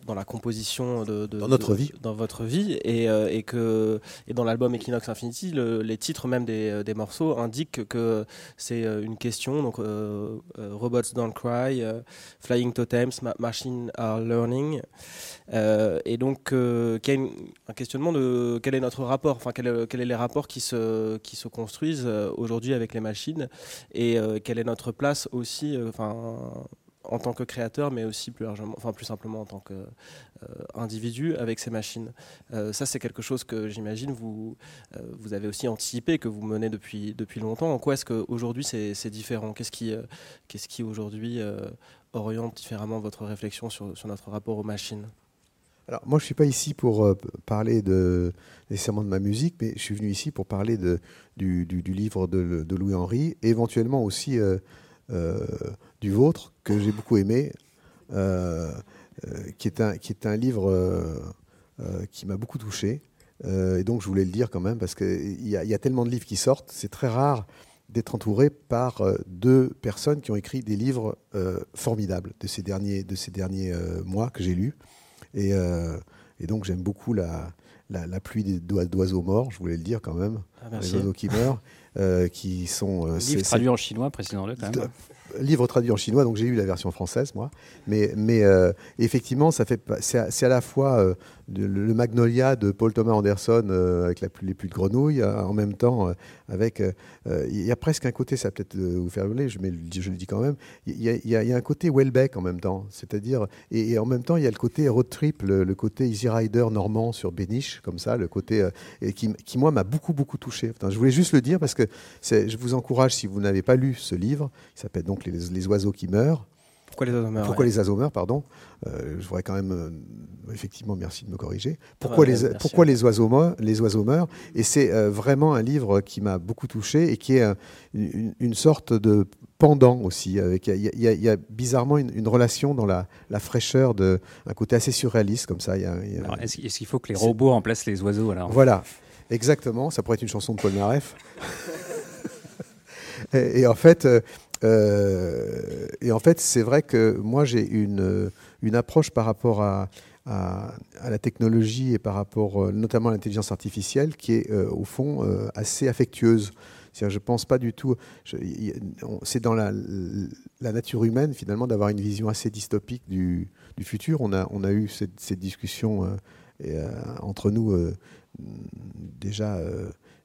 Speaker 1: dans la composition de,
Speaker 3: dans notre vie,
Speaker 1: dans votre vie, et, et que et dans l'album Equinox Infinity, les titres même des, des morceaux indiquent que c'est une question. Donc, Robots Don't Cry, Flying Totems, Machines Are Learning. Euh, et donc, euh, y a un questionnement de quel est notre rapport, enfin, quels sont est les rapports qui se, qui se construisent euh, aujourd'hui avec les machines et quelle est notre place aussi, enfin, en tant que créateur, mais aussi plus largement, enfin plus simplement en tant qu'individu avec ces machines. ça, c'est quelque chose que j'imagine vous vous avez aussi anticipé, que vous menez depuis depuis longtemps. En quoi est-ce qu'aujourd'hui c'est différent? Qu'est-ce qui qu'est-ce qui aujourd'hui oriente différemment votre réflexion sur, sur notre rapport aux machines?
Speaker 3: Alors, moi, je ne suis pas ici pour euh, parler nécessairement de ma musique, mais je suis venu ici pour parler de, du, livre de, Louis-Henri, éventuellement aussi euh, euh, du vôtre, que j'ai beaucoup aimé, qui, est un, qui est un livre qui m'a beaucoup touché. et donc, je voulais le dire quand même, parce qu'il y, y, a tellement de livres qui sortent, c'est très rare d'être entouré par deux personnes qui ont écrit des livres formidables de ces derniers, de ces derniers mois que j'ai lus. Euh, et, donc j'aime beaucoup la, la, pluie d'oiseaux morts, je voulais le dire quand même,
Speaker 1: ah,
Speaker 3: les oiseaux qui meurent, euh, [laughs] qui sont...
Speaker 2: Euh, livre traduit en chinois, précisons-le quand même
Speaker 3: livre traduit en chinois, donc j'ai eu la version française, moi. Mais, mais euh, effectivement, c'est à, la fois euh, le, Magnolia de Paul Thomas Anderson euh, avec les pluies de grenouilles, en même temps avec. Il y a presque un côté, ça peut-être vous faire voler, je, je le dis quand même. Il y, y, a un côté Welbeck en même temps, c'est-à-dire et, en même temps il y a le côté road trip, le, côté Easy Rider normand sur Béniche, comme ça, le côté qui, qui, moi m'a beaucoup beaucoup touché. je voulais juste le dire parce que je vous encourage si vous n'avez pas lu ce livre, il s'appelle donc les, oiseaux qui meurent.
Speaker 1: Pourquoi les oiseaux meurent
Speaker 3: Pourquoi les oiseaux meurent, pardon. Euh, je voudrais quand même, euh, effectivement, merci de me corriger. Pourquoi, les, pourquoi les, oiseaux meurent, les oiseaux meurent? Et c'est euh, vraiment un livre qui m'a beaucoup touché et qui est une, sorte de pendant aussi. Avec, il, y a, bizarrement une, relation dans la, fraîcheur, de, un côté assez surréaliste comme ça.
Speaker 2: Est-ce qu'il faut que les robots remplacent les oiseaux alors?
Speaker 3: Voilà, exactement. Ça pourrait être une chanson de Paul Naref. [laughs] et, en fait, euh, et en fait, c'est vrai que moi, j'ai une, une approche par rapport à, à, la technologie et par rapport euh, notamment à l'intelligence artificielle qui est euh, au fond assez affectueuse. je ne pense pas du tout. C'est dans la, la, nature humaine finalement d'avoir une vision assez dystopique du, du, futur. On a, on a eu cette, cette discussion entre nous déjà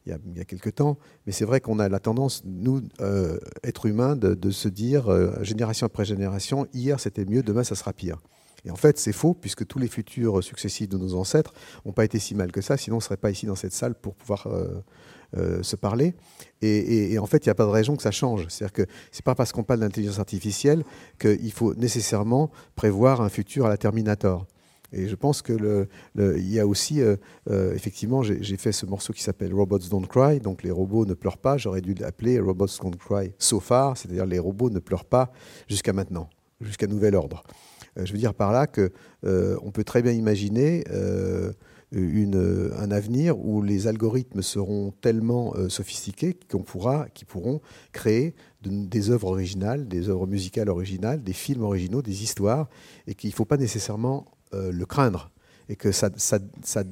Speaker 3: il y a, quelques temps. Mais c'est vrai qu'on a la tendance, nous, euh, êtres humains, de, se dire, euh, génération après génération, hier c'était mieux, demain ça sera pire. Et en fait, c'est faux, puisque tous les futurs successifs de nos ancêtres n'ont pas été si mal que ça, sinon on ne serait pas ici dans cette salle pour pouvoir euh, se parler. Et, en fait, il n'y a pas de raison que ça change. C'est-à-dire que ce n'est pas parce qu'on parle d'intelligence artificielle qu'il faut nécessairement prévoir un futur à la Terminator. Et je pense que y a aussi, euh, euh, effectivement, j'ai fait ce morceau qui s'appelle Robots Don't Cry, donc les robots ne pleurent pas. J'aurais dû l'appeler Robots Don't Cry so far, c'est-à-dire les robots ne pleurent pas jusqu'à maintenant, jusqu'à nouvel ordre. Euh, je veux dire par là que on peut très bien imaginer un avenir où les algorithmes seront tellement sophistiqués qu'on pourra, pourront créer des œuvres originales, des œuvres musicales originales, des films originaux, des histoires, et qu'il ne faut pas nécessairement le craindre et que ça, ça, ça,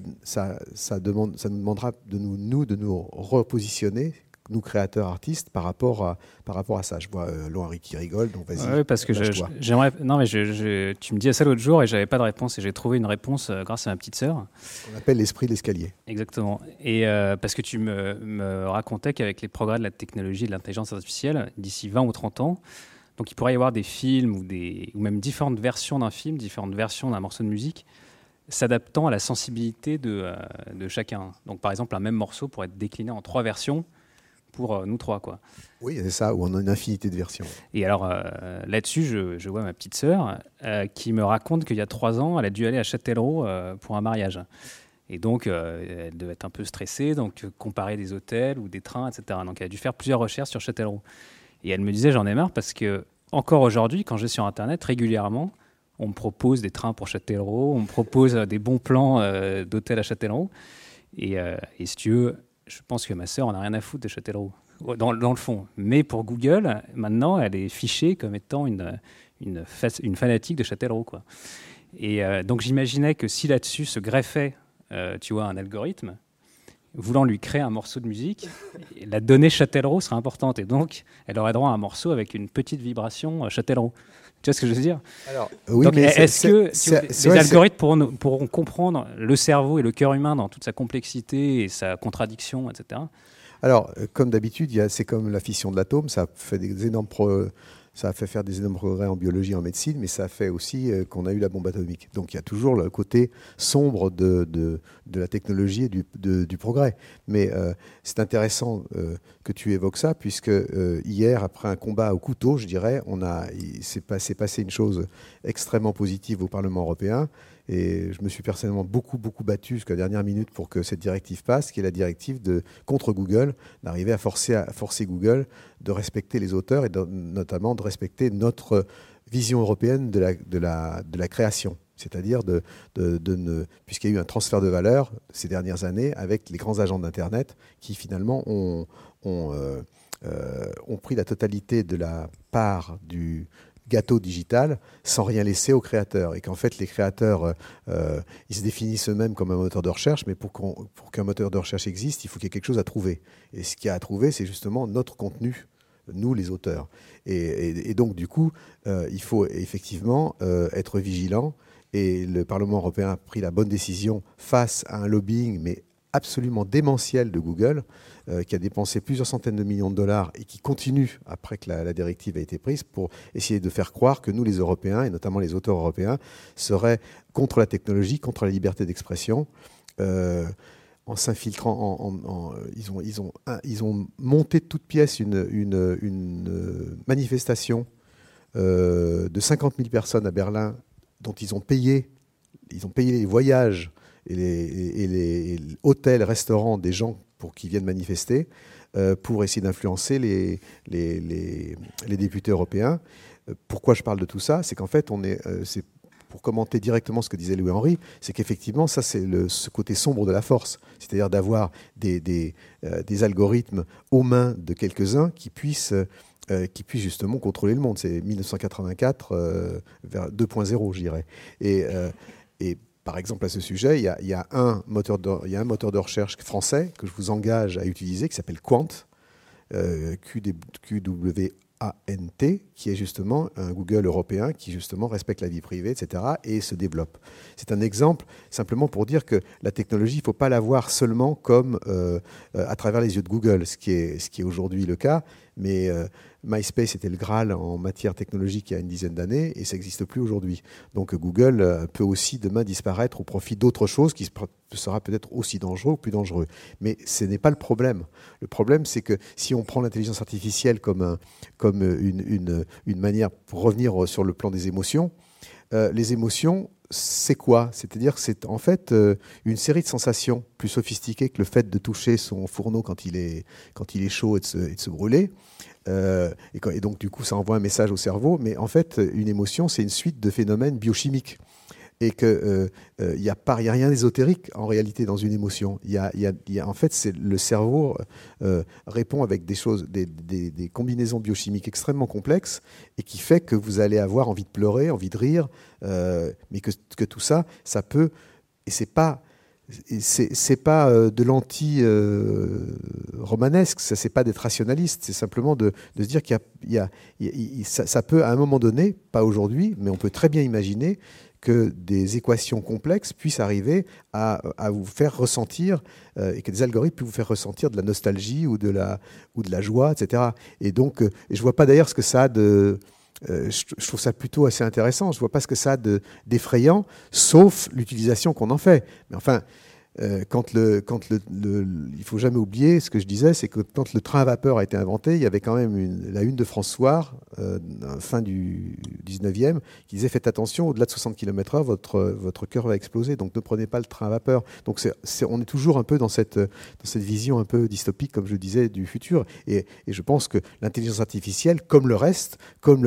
Speaker 3: ça, demande, ça nous demandera de nous, nous, de nous repositionner nous créateurs artistes par rapport à par rapport à ça. Je vois euh, qui rigole, donc vas-y.
Speaker 2: Oui, parce que j'aimerais. Non, mais je, tu me disais ça l'autre jour et j'avais pas de réponse et j'ai trouvé une réponse euh, grâce à ma petite sœur.
Speaker 3: On appelle l'esprit de l'escalier.
Speaker 2: Exactement. Et euh, parce que tu me, me racontais qu'avec les progrès de la technologie et de l'intelligence artificielle, d'ici 20 ou 30 ans, donc il pourrait y avoir des films ou des ou même différentes versions d'un film, différentes versions d'un morceau de musique s'adaptant à la sensibilité de, euh, de, chacun. Donc par exemple, un même morceau pourrait être décliné en trois versions pour euh, nous trois. Quoi.
Speaker 3: Oui, c'est ça, où on a une infinité de versions.
Speaker 2: Et alors euh, là-dessus, je, je, vois ma petite sœur qui me raconte qu'il y a trois ans, elle a dû aller à Châtellerault pour un mariage. Et donc, elle devait être un peu stressée, donc comparer des hôtels ou des trains, etc. Donc, elle a dû faire plusieurs recherches sur Châtellerault. Et elle me disait, j'en ai marre parce que, encore aujourd'hui, quand je vais sur Internet, régulièrement, on me propose des trains pour Châtellerault, on me propose des bons plans euh, d'hôtel à Châtellerault. Euh, et, si tu veux, je pense que ma sœur en a rien à foutre de Châtellerault, dans, le fond. Mais pour Google, maintenant, elle est fichée comme étant une, une, une fanatique de Châtellerault. Quoi. Et euh, donc j'imaginais que si là-dessus se greffait, tu vois, un algorithme, voulant lui créer un morceau de musique, la donnée Châtellerault serait importante. Et donc, elle aurait droit à un morceau avec une petite vibration Châtellerault. Tu vois ce que je veux dire? Alors, oui, mais est-ce que les algorithmes pourront, pourront, comprendre le cerveau et le cœur humain dans toute sa complexité et sa contradiction, etc.
Speaker 3: Alors, euh, comme d'habitude, c'est comme la fission de l'atome, ça fait des énormes ça a fait faire des énormes progrès en biologie, en médecine, mais ça a fait aussi euh, qu'on a eu la bombe atomique. Donc il y a toujours le côté sombre de, de, la technologie et du, progrès. Mais euh, c'est intéressant euh, que tu évoques ça, puisque hier, après un combat au couteau, je dirais, on a, il s'est passé, une chose extrêmement positive au Parlement européen. Et je me suis personnellement beaucoup, beaucoup battu jusqu'à la dernière minute pour que cette directive passe, qui est la directive de, contre Google, d'arriver à forcer, Google de respecter les auteurs et notamment de respecter notre vision européenne de de de la création. C'est-à-dire de, de, de puisqu'il y a eu un transfert de valeur ces dernières années avec les grands agents d'Internet qui finalement ont, ont, euh, euh, ont pris la totalité de la part du, gâteau digital sans rien laisser aux créateurs. Et qu'en fait, les créateurs, euh, ils se définissent eux-mêmes comme un moteur de recherche, mais pour qu'un moteur de recherche existe, il faut qu'il y ait quelque chose à trouver. Et ce qu'il y a à trouver, c'est justement notre contenu, nous les auteurs. Et, donc, du coup, il faut effectivement être vigilant. Et le Parlement européen a pris la bonne décision face à un lobbying, mais absolument démentiel de Google, euh, qui a dépensé plusieurs centaines de millions de dollars et qui continue, après que la, directive a été prise, pour essayer de faire croire que nous, les Européens, et notamment les auteurs européens, seraient contre la technologie, contre la liberté d'expression. Euh, en s'infiltrant, en, ils, ont, ils, ont, ils ont monté de toutes pièces une, une, une manifestation euh, de 50 000 personnes à Berlin, dont ils ont payé, ils ont payé les voyages et les, hôtels, restaurants des gens pour qu'ils viennent manifester, euh, pour essayer d'influencer les, députés européens. Euh, pourquoi je parle de tout ça? C'est qu'en fait, on est, euh, pour commenter directement ce que disait Louis Henry, c'est qu'effectivement, ça, c'est ce côté sombre de la force, c'est-à-dire d'avoir des, algorithmes aux mains de quelques-uns qui puissent, qui puissent justement contrôler le monde. C'est 1984 vers 2.0, je dirais. Et, et par exemple, à ce sujet, il y a, un, moteur de, recherche français que je vous engage à utiliser qui s'appelle Quant, euh, QWANT, qui est justement un Google européen qui justement respecte la vie privée, etc., et se développe. C'est un exemple simplement pour dire que la technologie, il ne faut pas la voir seulement comme euh, à travers les yeux de Google, ce qui est, ce qui est aujourd'hui le cas, mais euh, MySpace était le Graal en matière technologique il y a une dizaine d'années et ça n'existe plus aujourd'hui. Donc Google euh, peut aussi demain disparaître au profit d'autres choses qui sera peut-être aussi dangereux ou plus dangereux. Mais ce n'est pas le problème. Le problème, c'est que si on prend l'intelligence artificielle comme, comme une, manière pour revenir sur le plan des émotions, euh, les émotions, c'est quoi? C'est-à-dire que c'est en fait euh, une série de sensations plus sophistiquées que le fait de toucher son fourneau quand il est, chaud et et de se brûler. Euh, et, donc, du coup, ça envoie un message au cerveau. Mais en fait, une émotion, c'est une suite de phénomènes biochimiques. et que il n'y a pas, a rien d'ésotérique en réalité dans une émotion. Y y a, en fait, c'est le cerveau répond avec des choses, des, combinaisons biochimiques extrêmement complexes et qui fait que vous allez avoir envie de pleurer, envie de rire, mais que, que tout ça, ça peut et c'est pas c'est pas euh, de l'anti-romanesque, ça c'est pas d'être rationaliste, c'est simplement de, se dire qu'il y a, ça, peut à un moment donné, pas aujourd'hui, mais on peut très bien imaginer que des équations complexes puissent arriver à, vous faire ressentir euh, et que des algorithmes puissent vous faire ressentir de la nostalgie ou de la, ou de la joie, etc. Et donc, euh, je vois pas d'ailleurs ce que ça a de je, trouve ça plutôt assez intéressant. Je ne vois pas ce que ça a d'effrayant, sauf l'utilisation qu'on en fait. Mais enfin, euh, quand le, quand le, il faut jamais oublier ce que je disais, c'est que quand le train à vapeur a été inventé, il y avait quand même la une de François, euh, fin du 19e, qui disait faites attention, au-delà de 60 km/h, votre, votre cœur va exploser, donc ne prenez pas le train à vapeur. Donc c'est on est toujours un peu dans cette, dans cette vision un peu dystopique, comme je disais, du futur. Et, et je pense que l'intelligence artificielle, comme le reste, comme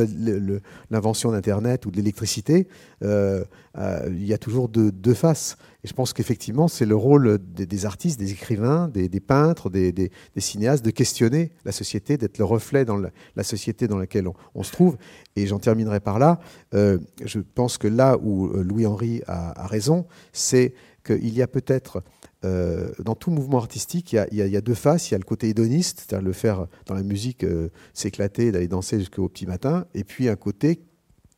Speaker 3: l'invention d'Internet ou de l'électricité, euh, euh, il y a toujours deux, deux faces. Et je pense qu'effectivement, c'est le rôle des, artistes, des écrivains, des, peintres, des, cinéastes de questionner la société, d'être le reflet dans la, société dans laquelle on, se trouve. Et j'en terminerai par là. Euh, je pense que là où euh, Louis-Henri a, raison, c'est qu'il y a peut-être euh, dans tout mouvement artistique, il y, a, deux faces. Il y a le côté hédoniste, c'est-à-dire le faire dans la musique, s'éclater, d'aller danser jusqu'au petit matin, et puis un côté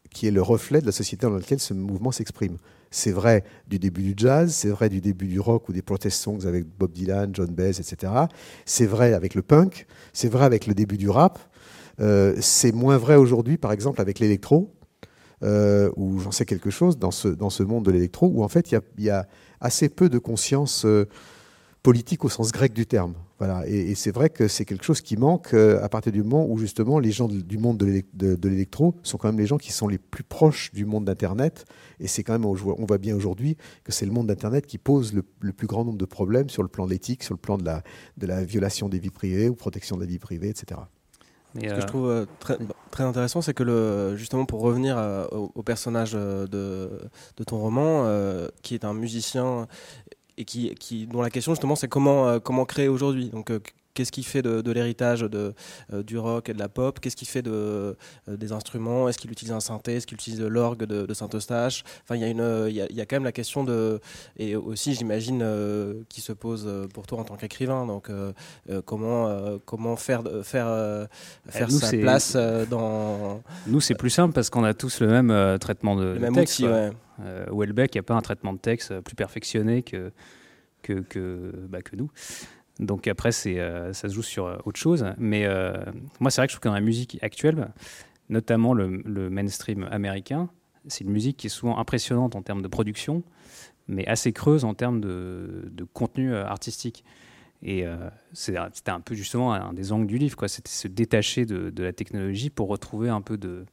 Speaker 3: qui est le reflet de la société dans laquelle ce mouvement s'exprime. C'est vrai du début du jazz, c'est vrai du début du rock ou des protest songs avec Bob Dylan, John Baez, etc. C'est vrai avec le punk, c'est vrai avec le début du rap. Euh, c'est moins vrai aujourd'hui, par exemple, avec l'électro, euh, où j'en sais quelque chose dans ce, dans ce monde de l'électro, où en fait il y, a, assez peu de conscience euh, politique au sens grec du terme. Voilà. Et, c'est vrai que c'est quelque chose qui manque euh, à partir du moment où justement les gens du monde de l'électro sont quand même les gens qui sont les plus proches du monde d'Internet. Et c'est quand même, on voit bien aujourd'hui que c'est le monde d'Internet qui pose le, plus grand nombre de problèmes sur le plan de l'éthique, sur le plan de la, de la violation des vies privées ou protection de la vie privée, etc.
Speaker 1: Ce que je euh, trouve euh, très, très intéressant, c'est que le, justement pour revenir au, personnage de, de, ton roman, qui est un musicien et qui, qui, dont la question justement c'est comment, euh, comment créer aujourd'hui. Euh, qu'est-ce qui fait de, l'héritage de, euh, du rock et de la pop? Qu'est-ce qui fait de, des instruments? Est-ce qu'il utilise un synthé? Est-ce qu'il utilise de l'orgue de, Saint-Eustache? Enfin, il y, a une, il, y a, quand même la question de. Et aussi, j'imagine, qui se pose pour toi en tant qu'écrivain. Donc, comment, comment faire, faire, faire
Speaker 2: nous,
Speaker 1: sa place dans.
Speaker 2: Nous, c'est plus simple parce qu'on a tous le même traitement de,
Speaker 1: le même
Speaker 2: texte.
Speaker 1: Outil, ouais.
Speaker 2: Euh, Welbeck, il n'y a pas un traitement de texte plus perfectionné que, que, que, bah, que nous. Donc après, euh, ça se joue sur euh, autre chose. Mais moi, c'est vrai que je trouve que dans la musique actuelle, notamment le, mainstream américain, c'est une musique qui est souvent impressionnante en termes de production, mais assez creuse en termes de, contenu artistique. Et c'était un peu justement un des angles du livre, quoi. C'était se détacher de, la technologie pour retrouver un peu de,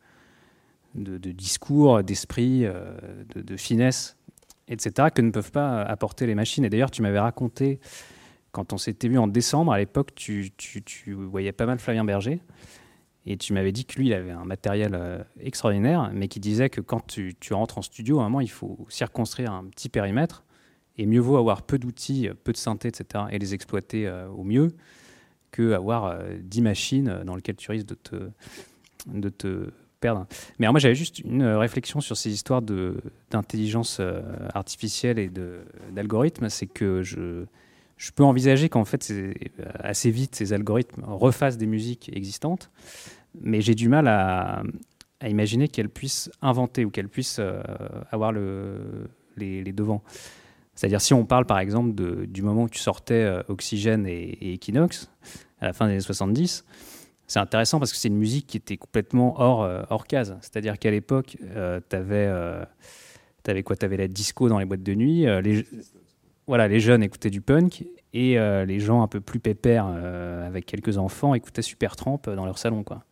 Speaker 2: discours, d'esprit, euh, de, finesse, etc., que ne peuvent pas apporter les machines. Et d'ailleurs, tu m'avais raconté, quand on s'était vu en décembre, à l'époque, tu, voyais pas mal Flavien Berger. Et tu m'avais dit que lui, il avait un matériel euh, extraordinaire, mais qui disait que quand tu, rentres en studio, à un moment, il faut circonstruire un petit périmètre. Et mieux vaut avoir peu d'outils, peu de synthé, etc., et les exploiter euh, au mieux, que avoir 10 machines dans lesquelles tu risques de te, perdre. Mais moi, j'avais juste une réflexion sur ces histoires d'intelligence euh, artificielle et d'algorithmes. C'est que je, je peux envisager qu'en fait, assez vite, ces algorithmes refassent des musiques existantes, mais j'ai du mal à, imaginer qu'elles puissent inventer ou qu'elles puissent euh, avoir le, les, devants. C'est-à-dire, si on parle par exemple du moment où tu sortais euh, Oxygène et, Equinox, à la fin des années 70, c'est intéressant parce que c'est une musique qui était complètement hors, euh, hors case. C'est-à-dire qu'à l'époque, euh, tu avais, euh, quoi? Tu avais la disco dans les boîtes de nuit. les, voilà, les jeunes écoutaient du punk et les gens un peu plus pépères, avec quelques enfants, écoutaient Supertramp dans leur salon. Quoi.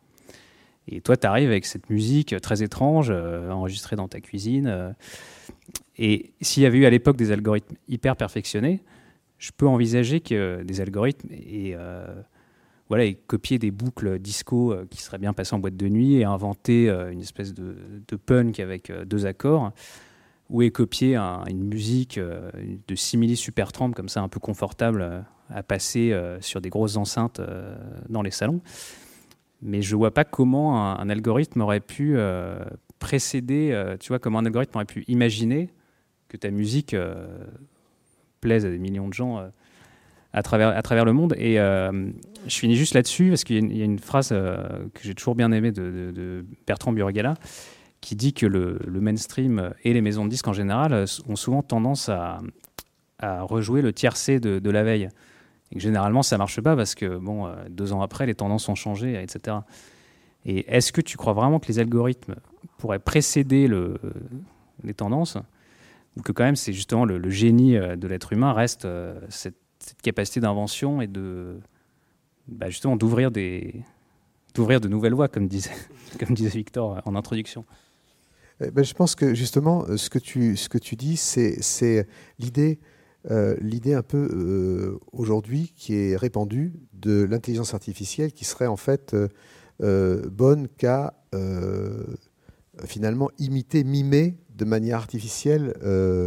Speaker 2: Et toi, tu arrives avec cette musique très étrange, enregistrée dans ta cuisine. et s'il y avait eu à l'époque des algorithmes hyper perfectionnés, je peux envisager que des algorithmes et voilà, et copier des boucles disco euh, qui seraient bien passées en boîte de nuit et inventer euh, une espèce de, punk avec euh, deux accords. Où est copiée une musique de simili super trempe comme ça un peu confortable à passer sur des grosses enceintes dans les salons. Mais je vois pas comment un, algorithme aurait pu précéder, tu vois, comment un algorithme aurait pu imaginer que ta musique plaise à des millions de gens à travers, le monde. Et euh, je finis juste là-dessus, parce qu'il y, a une phrase euh, que j'ai toujours bien aimée de, Bertrand Burgala, qui dit que le, mainstream et les maisons de disques en général ont souvent tendance à, rejouer le tiercé de, la veille. Et que généralement, ça marche pas parce que, bon, euh, deux ans après, les tendances ont changé, etc. Et est-ce que tu crois vraiment que les algorithmes pourraient précéder le, les tendances ou que quand même c'est justement le, génie de l'être humain reste cette cette capacité d'invention et de bah, justement d'ouvrir des d'ouvrir de nouvelles voies, comme disait, [laughs] comme disait Victor en introduction?
Speaker 3: Eh ben, je pense que justement, euh, ce que tu, dis, c'est l'idée euh, l'idée un peu euh, aujourd'hui qui est répandue de l'intelligence artificielle qui serait en fait bonne qu'à finalement imiter, mimer de manière artificielle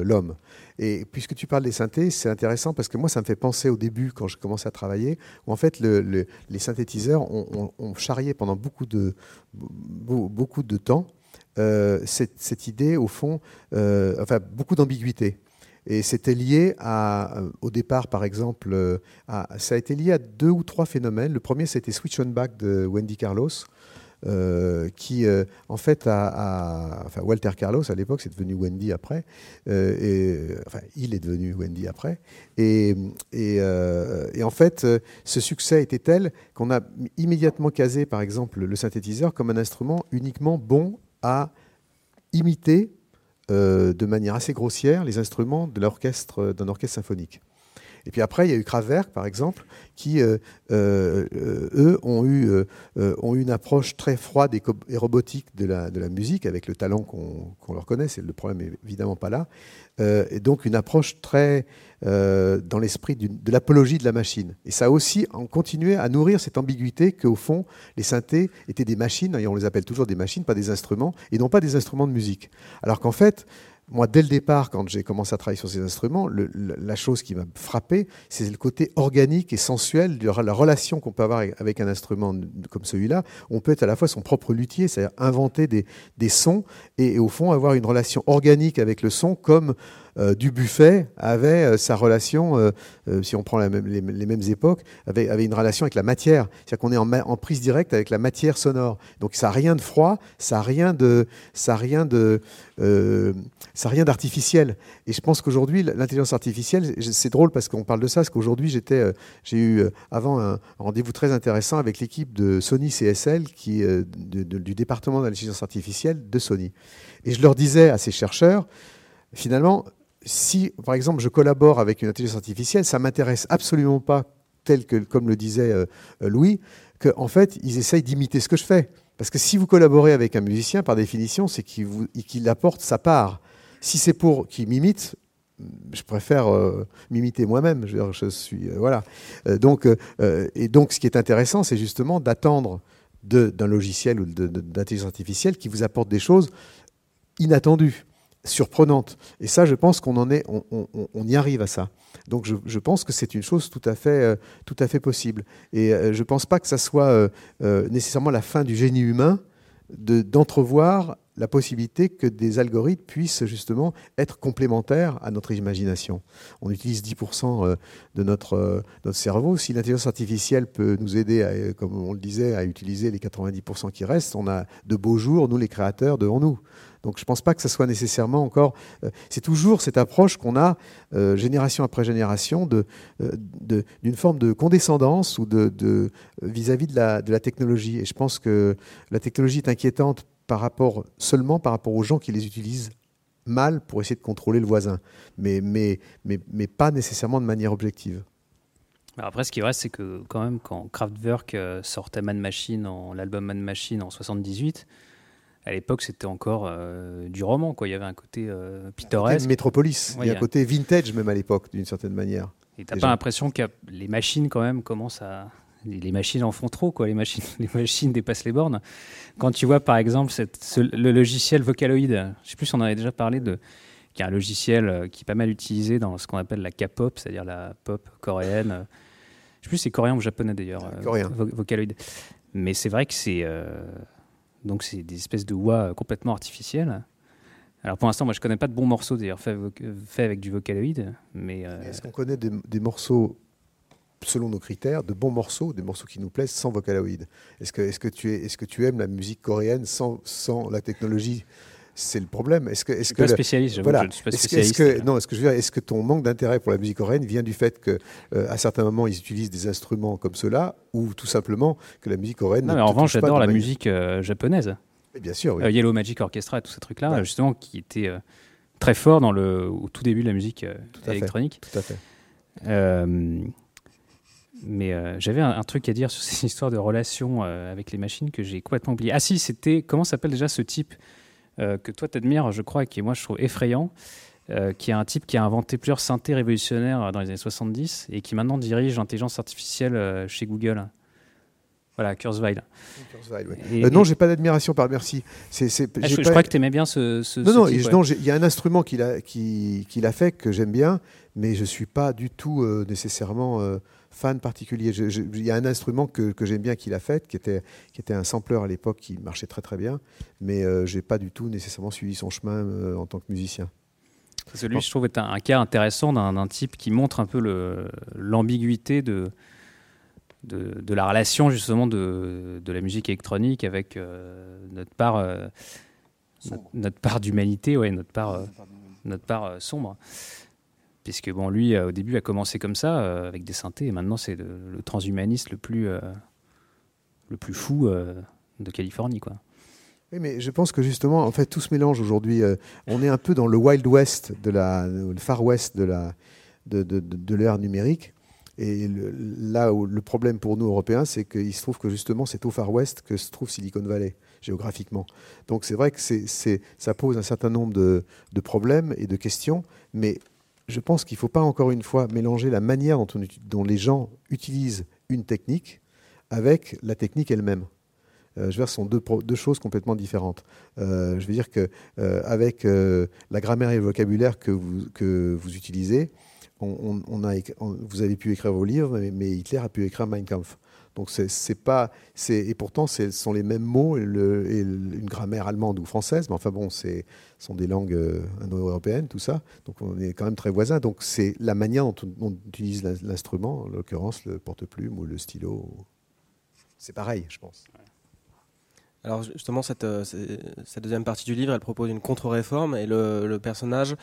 Speaker 3: l'homme. Et puisque tu parles des synthés, c'est intéressant parce que moi, ça me fait penser au début, quand je commençais à travailler, où en fait, les synthétiseurs ont, charrié pendant beaucoup de temps euh, cette, idée, au fond, euh, enfin, beaucoup d'ambiguïté. Et c'était lié à, au départ, par exemple, à, ça a été lié à deux ou trois phénomènes. Le premier, c'était Switch on Back de Wendy Carlos, euh, qui euh, en fait a, enfin Walter Carlos à l'époque, c'est devenu Wendy après, euh, et, enfin il est devenu Wendy après, et, en fait ce succès était tel qu'on a immédiatement casé par exemple le synthétiseur comme un instrument uniquement bon à imiter de manière assez grossière les instruments d'un orchestre symphonique. Et puis après, il y a eu Kraftwerk, par exemple, qui, euh, euh, eux, ont eu, euh, ont une approche très froide et, robotique de la, de la, musique, avec le talent qu'on leur connaît. Le problème n'est évidemment pas là. et donc une approche très dans l'esprit de l'apologie de la machine. Et ça aussi continué à nourrir cette ambiguïté qu'au fond, les synthés étaient des machines, et on les appelle toujours des machines, pas des instruments, et non pas des instruments de musique. Alors qu'en fait, moi, dès le départ, quand j'ai commencé à travailler sur ces instruments, la chose qui m'a frappé, c'est le côté organique et sensuel de la relation qu'on peut avoir avec un instrument comme celui-là. On peut être à la fois son propre luthier, c'est-à-dire inventer des, sons et, au fond avoir une relation organique avec le son comme euh, du buffet avait euh, sa relation, euh, si on prend les, mêmes époques, avait, une relation avec la matière. C'est-à-dire qu'on est en, prise directe avec la matière sonore. Donc ça n'a rien de froid, ça n'a rien de, ça de, d'artificiel. Et je pense qu'aujourd'hui, l'intelligence artificielle, c'est drôle parce qu'on parle de ça, parce qu'aujourd'hui, j'ai eu avant un rendez-vous très intéressant avec l'équipe de Sony CSL, qui, du département d'intelligence artificielle de Sony. Et je leur disais à ces chercheurs, finalement, si, par exemple, je collabore avec une intelligence artificielle, ça m'intéresse absolument pas, tel que, comme le disait euh, Louis, qu'en en fait, ils essayent d'imiter ce que je fais. Parce que si vous collaborez avec un musicien, par définition, c'est qu'il apporte sa part. Si c'est pour qu'il m'imite, je préfère euh, m'imiter moi-même. Je, suis euh, voilà. donc et donc, ce qui est intéressant, c'est justement d'attendre d'un logiciel ou d'intelligence artificielle qui vous apporte des choses inattendues surprenante. Et ça, je pense qu'on en est, on, y arrive à ça. Donc, je, pense que c'est une chose tout à fait, euh, tout à fait possible. Et euh, je ne pense pas que ça soit euh, nécessairement la fin du génie humain d'entrevoir la possibilité que des algorithmes puissent justement être complémentaires à notre imagination. On utilise 10% de notre, notre cerveau. Si l'intelligence artificielle peut nous aider, comme on le disait, à utiliser les 90% qui restent, on a de beaux jours, nous les créateurs, devant nous. Donc je ne pense pas que ce soit nécessairement encore... Euh, c'est toujours cette approche qu'on a, euh, génération après génération, euh, d'une forme de condescendance ou de vis-à-vis de, la, technologie. Et je pense que la technologie est inquiétante par rapport, seulement par rapport aux gens qui les utilisent mal pour essayer de contrôler le voisin, mais, mais, mais, mais pas nécessairement de manière objective.
Speaker 2: Après, ce qui est vrai, c'est que quand même, quand Kraftwerk sortait Man Machine, l'album Man Machine en 78, à l'époque, c'était encore euh, du roman. Quoi. Il y avait un côté euh, pittoresque.
Speaker 3: métropolis. il y a un côté vintage, même à l'époque, d'une certaine manière.
Speaker 2: Et t'as pas l'impression que les machines, quand même, commencent à. Les machines en font trop, quoi. Les machines, [laughs] les machines dépassent les bornes. Quand tu vois, par exemple, cette, le logiciel Vocaloid, je sais plus si on en avait déjà parlé, de, qui est un logiciel qui est pas mal utilisé dans ce qu'on appelle la K-pop, c'est-à-dire la pop coréenne. Je ne sais plus si c'est coréen ou japonais d'ailleurs.
Speaker 3: Coréen.
Speaker 2: Vocaloid. Mais c'est vrai que c'est donc c'est des espèces de voix complètement artificielles. Alors pour l'instant, moi je connais pas de bons morceaux d'ailleurs faits fait avec du Vocaloid, mais
Speaker 3: est-ce qu'on connaît des morceaux selon nos critères, de bons morceaux, des morceaux qui nous plaisent sans Vocaloid. Est-ce que, est que, tu es, est -ce que tu aimes la musique coréenne sans, sans la technologie? C'est le problème. Est-ce que, est-ce
Speaker 2: que, pas spécialiste, voilà. je ne suis pas spécialiste.
Speaker 3: Est-ce que, non, est-ce que je veux dire, est-ce que ton manque d'intérêt pour la musique coréenne vient du fait que, euh, à certains moments, ils utilisent des instruments comme cela, ou tout simplement que la musique coréenne
Speaker 2: non, mais en revanche, j'adore la musique euh, japonaise.
Speaker 3: bien sûr, oui.
Speaker 2: Euh, Yellow Magic Orchestra et tous ces trucs-là, justement, qui étaient très forts dans le, au tout début de la musique électronique.
Speaker 3: Tout à fait.
Speaker 2: Mais euh, j'avais un, truc à dire sur ces [laughs] histoires de relations euh, avec les machines que j'ai complètement oublié. Ah si, c'était, comment s'appelle déjà ce type? Que toi t'admires, je crois, et qui moi je trouve effrayant, qui est un type qui a inventé plusieurs synthés révolutionnaires dans les années 70 et qui maintenant dirige l'intelligence artificielle chez Google. Voilà, Kurzweil.
Speaker 3: Kurzweil non, j'ai pas d'admiration par merci.
Speaker 2: Ah, je, crois que tu aimais bien ce. ce
Speaker 3: non, non, il y a un instrument qu'il a, qui, a fait que j'aime bien, mais je suis pas du tout nécessairement fan particulier. Il y a un instrument que, que j'aime bien qu'il a fait, qui était, qui était un sampler à l'époque qui marchait très très bien, mais euh, je n'ai pas du tout nécessairement suivi son chemin euh, en tant que musicien.
Speaker 2: Celui, je trouve, est un, cas intéressant d'un type qui montre un peu l'ambiguïté de, de, de, la relation justement de, de, la musique électronique avec euh, notre part, notre, part d'humanité, ouais, notre part, notre part sombre puisque bon, lui, euh, au début, a commencé comme ça, euh, avec des synthés, et maintenant, c'est le, transhumaniste le plus, euh, le plus fou de Californie, quoi.
Speaker 3: Oui, mais je pense que justement, en fait, tout se mélange aujourd'hui. on est un peu dans le Wild West, de la, le Far West de l'ère de, de, de numérique. Et là où le problème pour nous, Européens, c'est qu'il se trouve que justement, c'est au Far West que se trouve Silicon Valley, géographiquement. Donc c'est vrai que c'est, ça pose un certain nombre de, de, problèmes et de questions, mais je pense qu'il ne faut pas encore une fois mélanger la manière dont, les gens utilisent une technique avec la technique elle-même. Euh, je veux dire, ce sont deux, choses complètement différentes. Euh, je veux dire que euh, avec la grammaire et le vocabulaire que vous, utilisez, vous avez pu écrire vos livres, mais, Hitler a pu écrire Mein Kampf. Donc c'est pas, et pourtant ce sont les mêmes mots et, une grammaire allemande ou française, mais enfin bon, ce sont des langues euh, indo-européennes, tout ça. Donc on est quand même très voisins. Donc c'est la manière dont on, utilise l'instrument, en l'occurrence le porte-plume ou le stylo. C'est pareil, je pense.
Speaker 1: Alors justement, cette, euh, cette, deuxième partie du livre, elle propose une contre-réforme et le, personnage,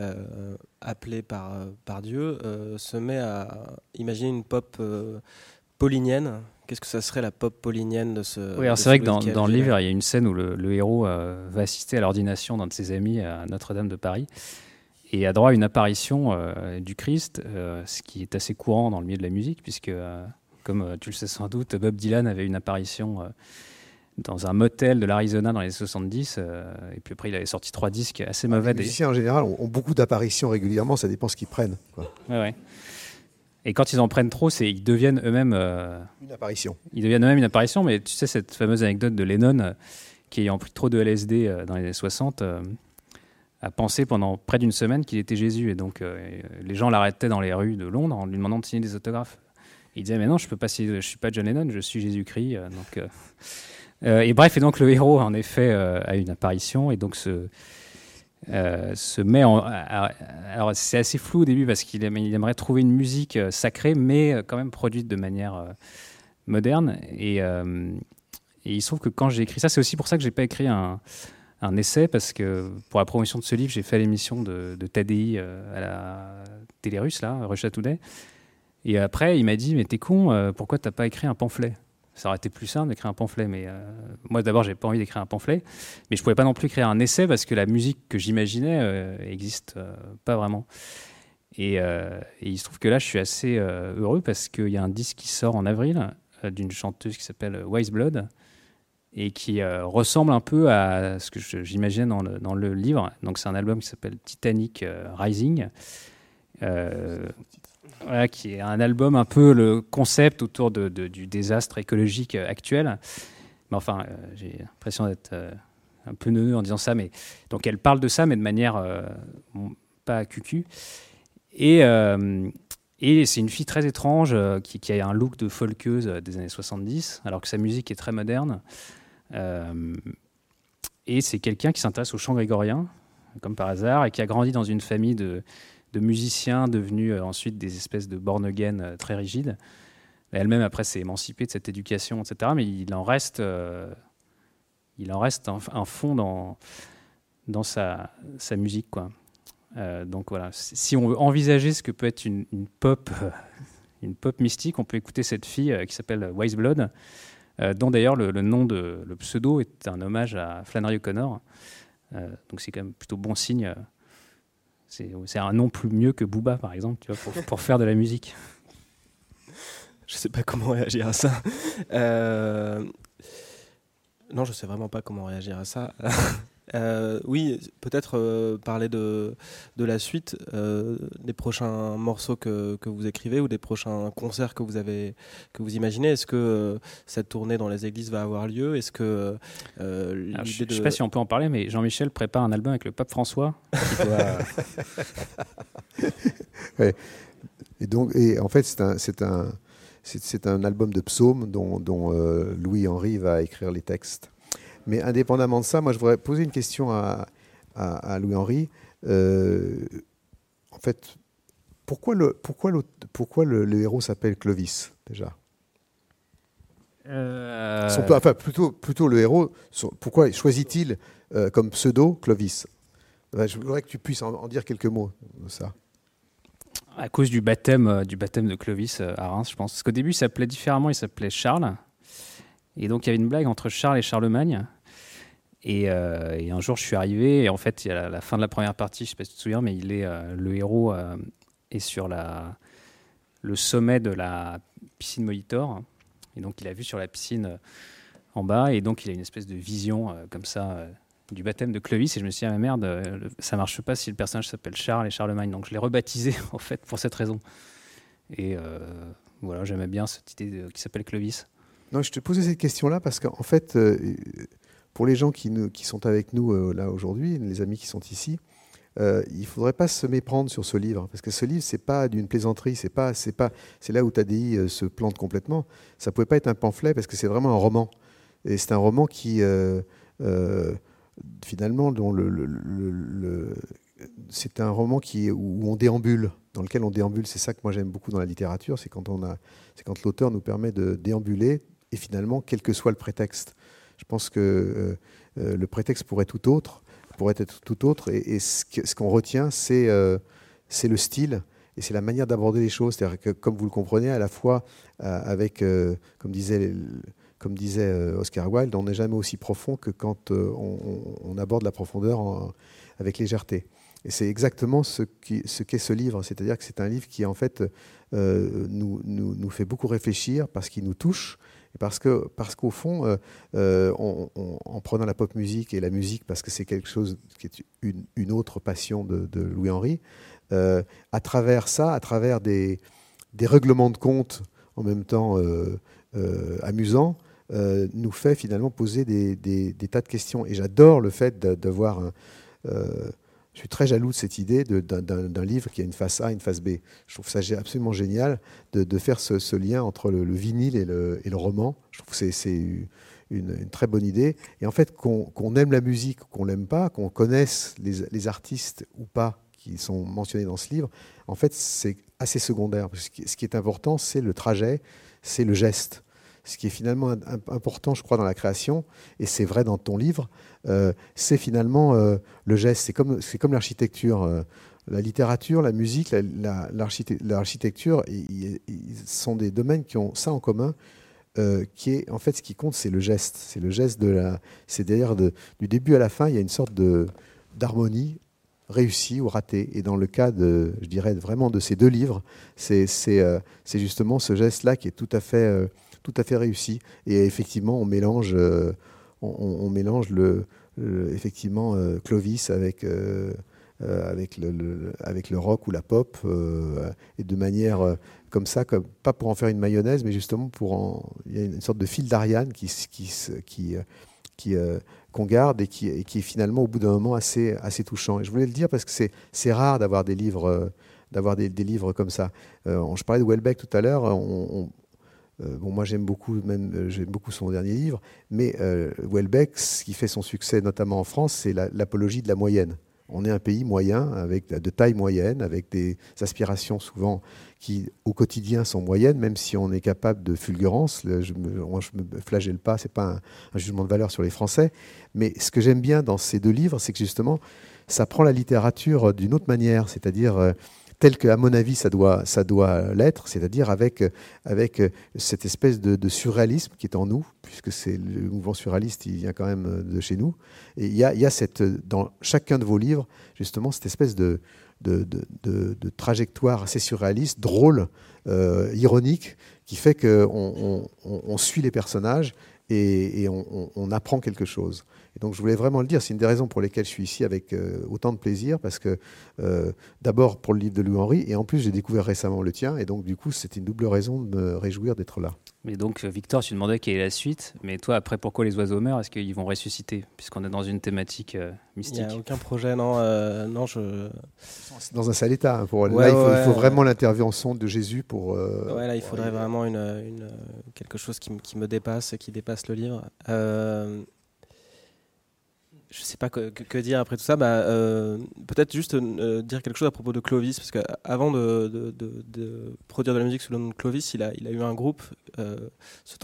Speaker 1: euh, appelé par, par Dieu, se met à imaginer une pop paulinienne. Qu'est-ce que ça serait la pop paulinienne de ce.
Speaker 2: Oui, c'est vrai que dans, dans le livre, il y a une scène où le, héros euh, va assister à l'ordination d'un de ses amis à Notre-Dame de Paris et a droit à une apparition euh, du Christ, euh, ce qui est assez courant dans le milieu de la musique, puisque, comme tu le sais sans doute, Bob Dylan avait une apparition dans un motel de l'Arizona dans les 70, et puis après il avait sorti trois disques assez ah, mauvais.
Speaker 3: Les musiciens en général ont, beaucoup d'apparitions régulièrement, ça dépend ce qu'ils prennent.
Speaker 2: Oui, ouais. Et quand ils en prennent trop, c'est ils deviennent eux-mêmes
Speaker 3: euh, une apparition.
Speaker 2: Ils deviennent eux-mêmes une apparition. Mais tu sais cette fameuse anecdote de Lennon euh, qui ayant pris trop de LSD euh, dans les années 60 a pensé pendant près d'une semaine qu'il était Jésus et donc les gens l'arrêtaient dans les rues de Londres en lui demandant de signer des autographes. il disait mais non je peux pas signer, je suis pas John Lennon, je suis Jésus-Christ. donc et bref et donc le héros en effet a une apparition et donc ce euh, se met en. Alors, c'est assez flou au début parce qu'il aimerait trouver une musique euh, sacrée, mais euh, quand même produite de manière moderne. Et, il se trouve que quand j'ai écrit ça, c'est aussi pour ça que j'ai pas écrit un, essai, parce que pour la promotion de ce livre, j'ai fait l'émission de, de à la télé russe, là, Russia. Et après, il m'a dit Mais t'es con, pourquoi t'as pas écrit un pamphlet? Ça aurait été plus simple d'écrire un pamphlet. Mais euh, moi, d'abord, j'ai pas envie d'écrire un pamphlet. Mais je pouvais pas non plus créer un essai parce que la musique que j'imaginais euh, euh, pas vraiment. Et, il se trouve que là, je suis assez heureux parce qu'il y a un disque qui sort en avril d'une chanteuse qui s'appelle Wise Blood et qui ressemble un peu à ce que j'imaginais dans le livre. Donc, c'est un album qui s'appelle Titanic Rising qui est un album un peu le concept autour de, du désastre écologique actuel. Mais enfin, euh, j'ai l'impression d'être euh, un peu neuneux en disant ça. Mais donc elle parle de ça, mais de manière euh, pas cucu. Et, et c'est une fille très étrange qui, qui, a un look de folkeuse des années 70, alors que sa musique est très moderne. et c'est quelqu'un qui s'intéresse au chant grégorien, comme par hasard, et qui a grandi dans une famille de, de musiciens devenus ensuite des espèces de born again très rigides. Elle-même, après, s'est émancipée de cette éducation, etc. Mais il en reste, euh, il en reste un, fond dans, dans sa, sa musique. Quoi. Euh, donc voilà, si on veut envisager ce que peut être une, pop, une pop mystique, on peut écouter cette fille euh, qui s'appelle Wise Blood, dont d'ailleurs le, nom de le pseudo est un hommage à Flannery O'Connor. donc c'est quand même plutôt bon signe. C'est un nom plus mieux que Booba, par exemple, tu vois, pour, [laughs] pour faire de la musique
Speaker 1: je sais pas comment réagir à ça. Euh, non, je sais vraiment pas comment réagir à ça. [laughs] Euh, oui, peut-être euh, parler de, de la suite, des prochains morceaux que, que, vous écrivez ou des prochains concerts que vous avez que vous imaginez. Est-ce que cette tournée dans les églises va avoir lieu? Est-ce que
Speaker 2: je, ne sais pas si on peut en parler, mais Jean-Michel prépare un album avec le pape François. [laughs]
Speaker 3: Et donc, et en fait, c'est un, c'est un c'est un album de psaumes dont, euh, Louis-Henri va écrire les textes. Mais indépendamment de ça, moi je voudrais poser une question à, Louis-Henri. Euh, en fait, pourquoi le, pourquoi pourquoi le, héros s'appelle Clovis déjà? Euh, Enfin, plutôt, plutôt le héros, pourquoi choisit-il comme pseudo Clovis? Je voudrais que tu puisses en dire quelques mots de ça
Speaker 2: à cause du baptême, euh, du baptême de Clovis euh, à Reims, je pense. Parce qu'au début, il s'appelait différemment, il s'appelait Charles. Et donc, il y avait une blague entre Charles et Charlemagne. Et, euh, un jour, je suis arrivé, et en fait, a la, fin de la première partie, je ne sais pas si tu te souviens, mais il est, le héros est sur la, le sommet de la piscine Molitor. Et donc, il a vu sur la piscine en bas, et donc, il a une espèce de vision comme ça du baptême de Clovis et je me suis dit, ah merde, euh, ça marche pas si le personnage s'appelle Charles et Charlemagne. Donc je l'ai rebaptisé [laughs] en fait pour cette raison. Et euh, voilà, j'aimais bien cette idée qui s'appelle Clovis.
Speaker 3: Non, je te posais cette question-là parce qu'en fait, euh, pour les gens qui, sont avec nous là aujourd'hui, les amis qui sont ici, il faudrait pas se méprendre sur ce livre parce que ce livre c'est pas d'une plaisanterie, c'est pas c'est pas c'est là où Tadi se plante complètement. Ça pouvait pas être un pamphlet parce que c'est vraiment un roman et c'est un roman qui finalement, dont le, c'est un roman qui, où on déambule, dans lequel on déambule. C'est ça que moi j'aime beaucoup dans la littérature, c'est quand, on a, c'est quand l'auteur nous permet de déambuler, et finalement, quel que soit le prétexte. Je pense que euh, euh, le prétexte pourrait tout autre, pourrait être tout autre, et, ce, qu'on retient, c'est, euh, c'est le style, et c'est la manière d'aborder les choses. C'est-à-dire que, comme vous le comprenez, à la fois avec, comme disait comme disait Oscar Wilde, on n'est jamais aussi profond que quand on, aborde la profondeur avec légèreté. Et c'est exactement ce qu'est ce, livre, c'est-à-dire que c'est un livre qui en fait nous, fait beaucoup réfléchir parce qu'il nous touche parce que parce qu'au fond, en prenant la pop musique et la musique parce que c'est quelque chose qui est une, autre passion de, Louis Henry, à travers ça, à travers des, des règlements de compte en même temps amusants, euh, nous fait finalement poser des, tas de questions. Et j'adore le fait d'avoir euh, je suis très jaloux de cette idée d'un livre qui a une face A et une face B. Je trouve ça absolument génial de, faire ce, lien entre le, vinyle et le, roman. Je trouve que c'est une, très bonne idée. Et en fait, qu'on aime la musique ou qu'on l'aime pas, qu'on connaisse les, artistes ou pas qui sont mentionnés dans ce livre, en fait, c'est assez secondaire. Ce qui est important, c'est le trajet, c'est le geste ce qui est finalement important, je crois, dans la création, et c'est vrai dans ton livre, euh, c'est finalement euh, le geste. C'est comme, l'architecture. Euh, la littérature, la musique, l'architecture, ils, sont des domaines qui ont ça en commun. qui est en fait ce qui compte, c'est le geste. C'est le geste de la. C'est d'ailleurs du début à la fin, il y a une sorte d'harmonie réussie ou ratée. Et dans le cas de, je dirais vraiment de ces deux livres, c'est justement ce geste-là qui est tout à fait tout à fait réussi. Et effectivement, on mélange, euh, on, mélange le, effectivement euh, Clovis avec euh, avec le, avec le rock ou la pop et de manière comme ça, comme, pas pour en faire une mayonnaise, mais justement pour en, il y a une sorte de fil d'Ariane qui qui, qui qu'on garde et qui, qui, est finalement au bout d'un moment assez, assez touchant. Et je voulais le dire parce que c'est rare d'avoir des livres des, livres comme ça. je parlais de Welbeck tout à l'heure. Bon, moi j'aime beaucoup, même j'aime beaucoup son dernier livre, mais Welbeck, ce qui fait son succès, notamment en France, c'est l'apologie de la moyenne. On est un pays moyen, avec de taille moyenne, avec des aspirations souvent qui, au quotidien, sont moyennes, même si on est capable de fulgurance. Je me, me flagelle pas, c'est pas un, jugement de valeur sur les Français. Mais ce que j'aime bien dans ces deux livres, c'est que justement, ça prend la littérature d'une autre manière, c'est-à-dire euh, tel que, à mon avis, ça doit, ça doit l'être, c'est-à-dire avec, avec cette espèce de, surréalisme qui est en nous, puisque c'est le mouvement surréaliste, il vient quand même de chez nous. Et il y a, y a cette, dans chacun de vos livres, justement, cette espèce de, de, de trajectoire assez surréaliste, drôle, euh, ironique, qui fait qu'on on, on, suit les personnages et, on, apprend quelque chose. Et donc je voulais vraiment le dire, c'est une des raisons pour lesquelles je suis ici avec euh, autant de plaisir, parce que euh, d'abord pour le livre de Louis-Henri, et en plus j'ai découvert récemment le tien, et donc du coup c'est une double raison de me réjouir d'être là.
Speaker 2: Mais donc Victor, tu demandais quelle est la suite, mais toi après pourquoi les oiseaux meurent? Est-ce qu'ils vont ressusciter, puisqu'on est dans une thématique euh, mystique Il
Speaker 1: n'y a aucun projet, non, non je...
Speaker 3: Dans un sale état, hein, pour... là il faut, vraiment l'intervention de Jésus pour...
Speaker 1: ouais, là il faudrait vraiment une, une, quelque chose qui, qui, me dépasse, qui dépasse le livre je sais pas que, dire après tout ça. Bah, euh, Peut-être juste euh, dire quelque chose à propos de Clovis, parce qu'avant de, de, de, produire de la musique sous le nom de Clovis, il a, il a eu un groupe, euh, ce.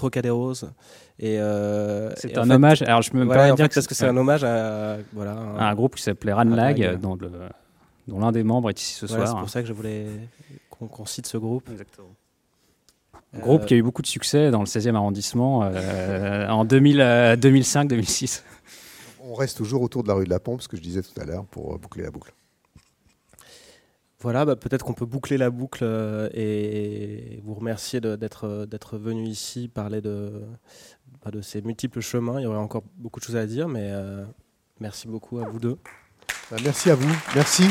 Speaker 2: Et euh, c'est un hommage. Alors je me
Speaker 1: voilà, dire que parce que c'est un hommage à voilà
Speaker 2: un, groupe qui s'appelait Ranlag, dont dont l'un des membres est ici ce soir.
Speaker 1: C'est pour ça que je voulais qu'on cite ce groupe.
Speaker 2: Exactement. Un groupe qui a eu beaucoup de succès dans le 16e arrondissement en 2005-2006
Speaker 3: on reste toujours autour de la rue de la Pompe, ce que je disais tout à l'heure, pour euh, boucler la boucle.
Speaker 1: Voilà, bah, peut-être qu'on peut boucler la boucle euh, et vous remercier d'être euh, d'être venu ici parler de, bah, de ces multiples chemins. Il y aurait encore beaucoup de choses à dire, mais merci beaucoup à vous deux.
Speaker 3: Bah, merci à vous. Merci.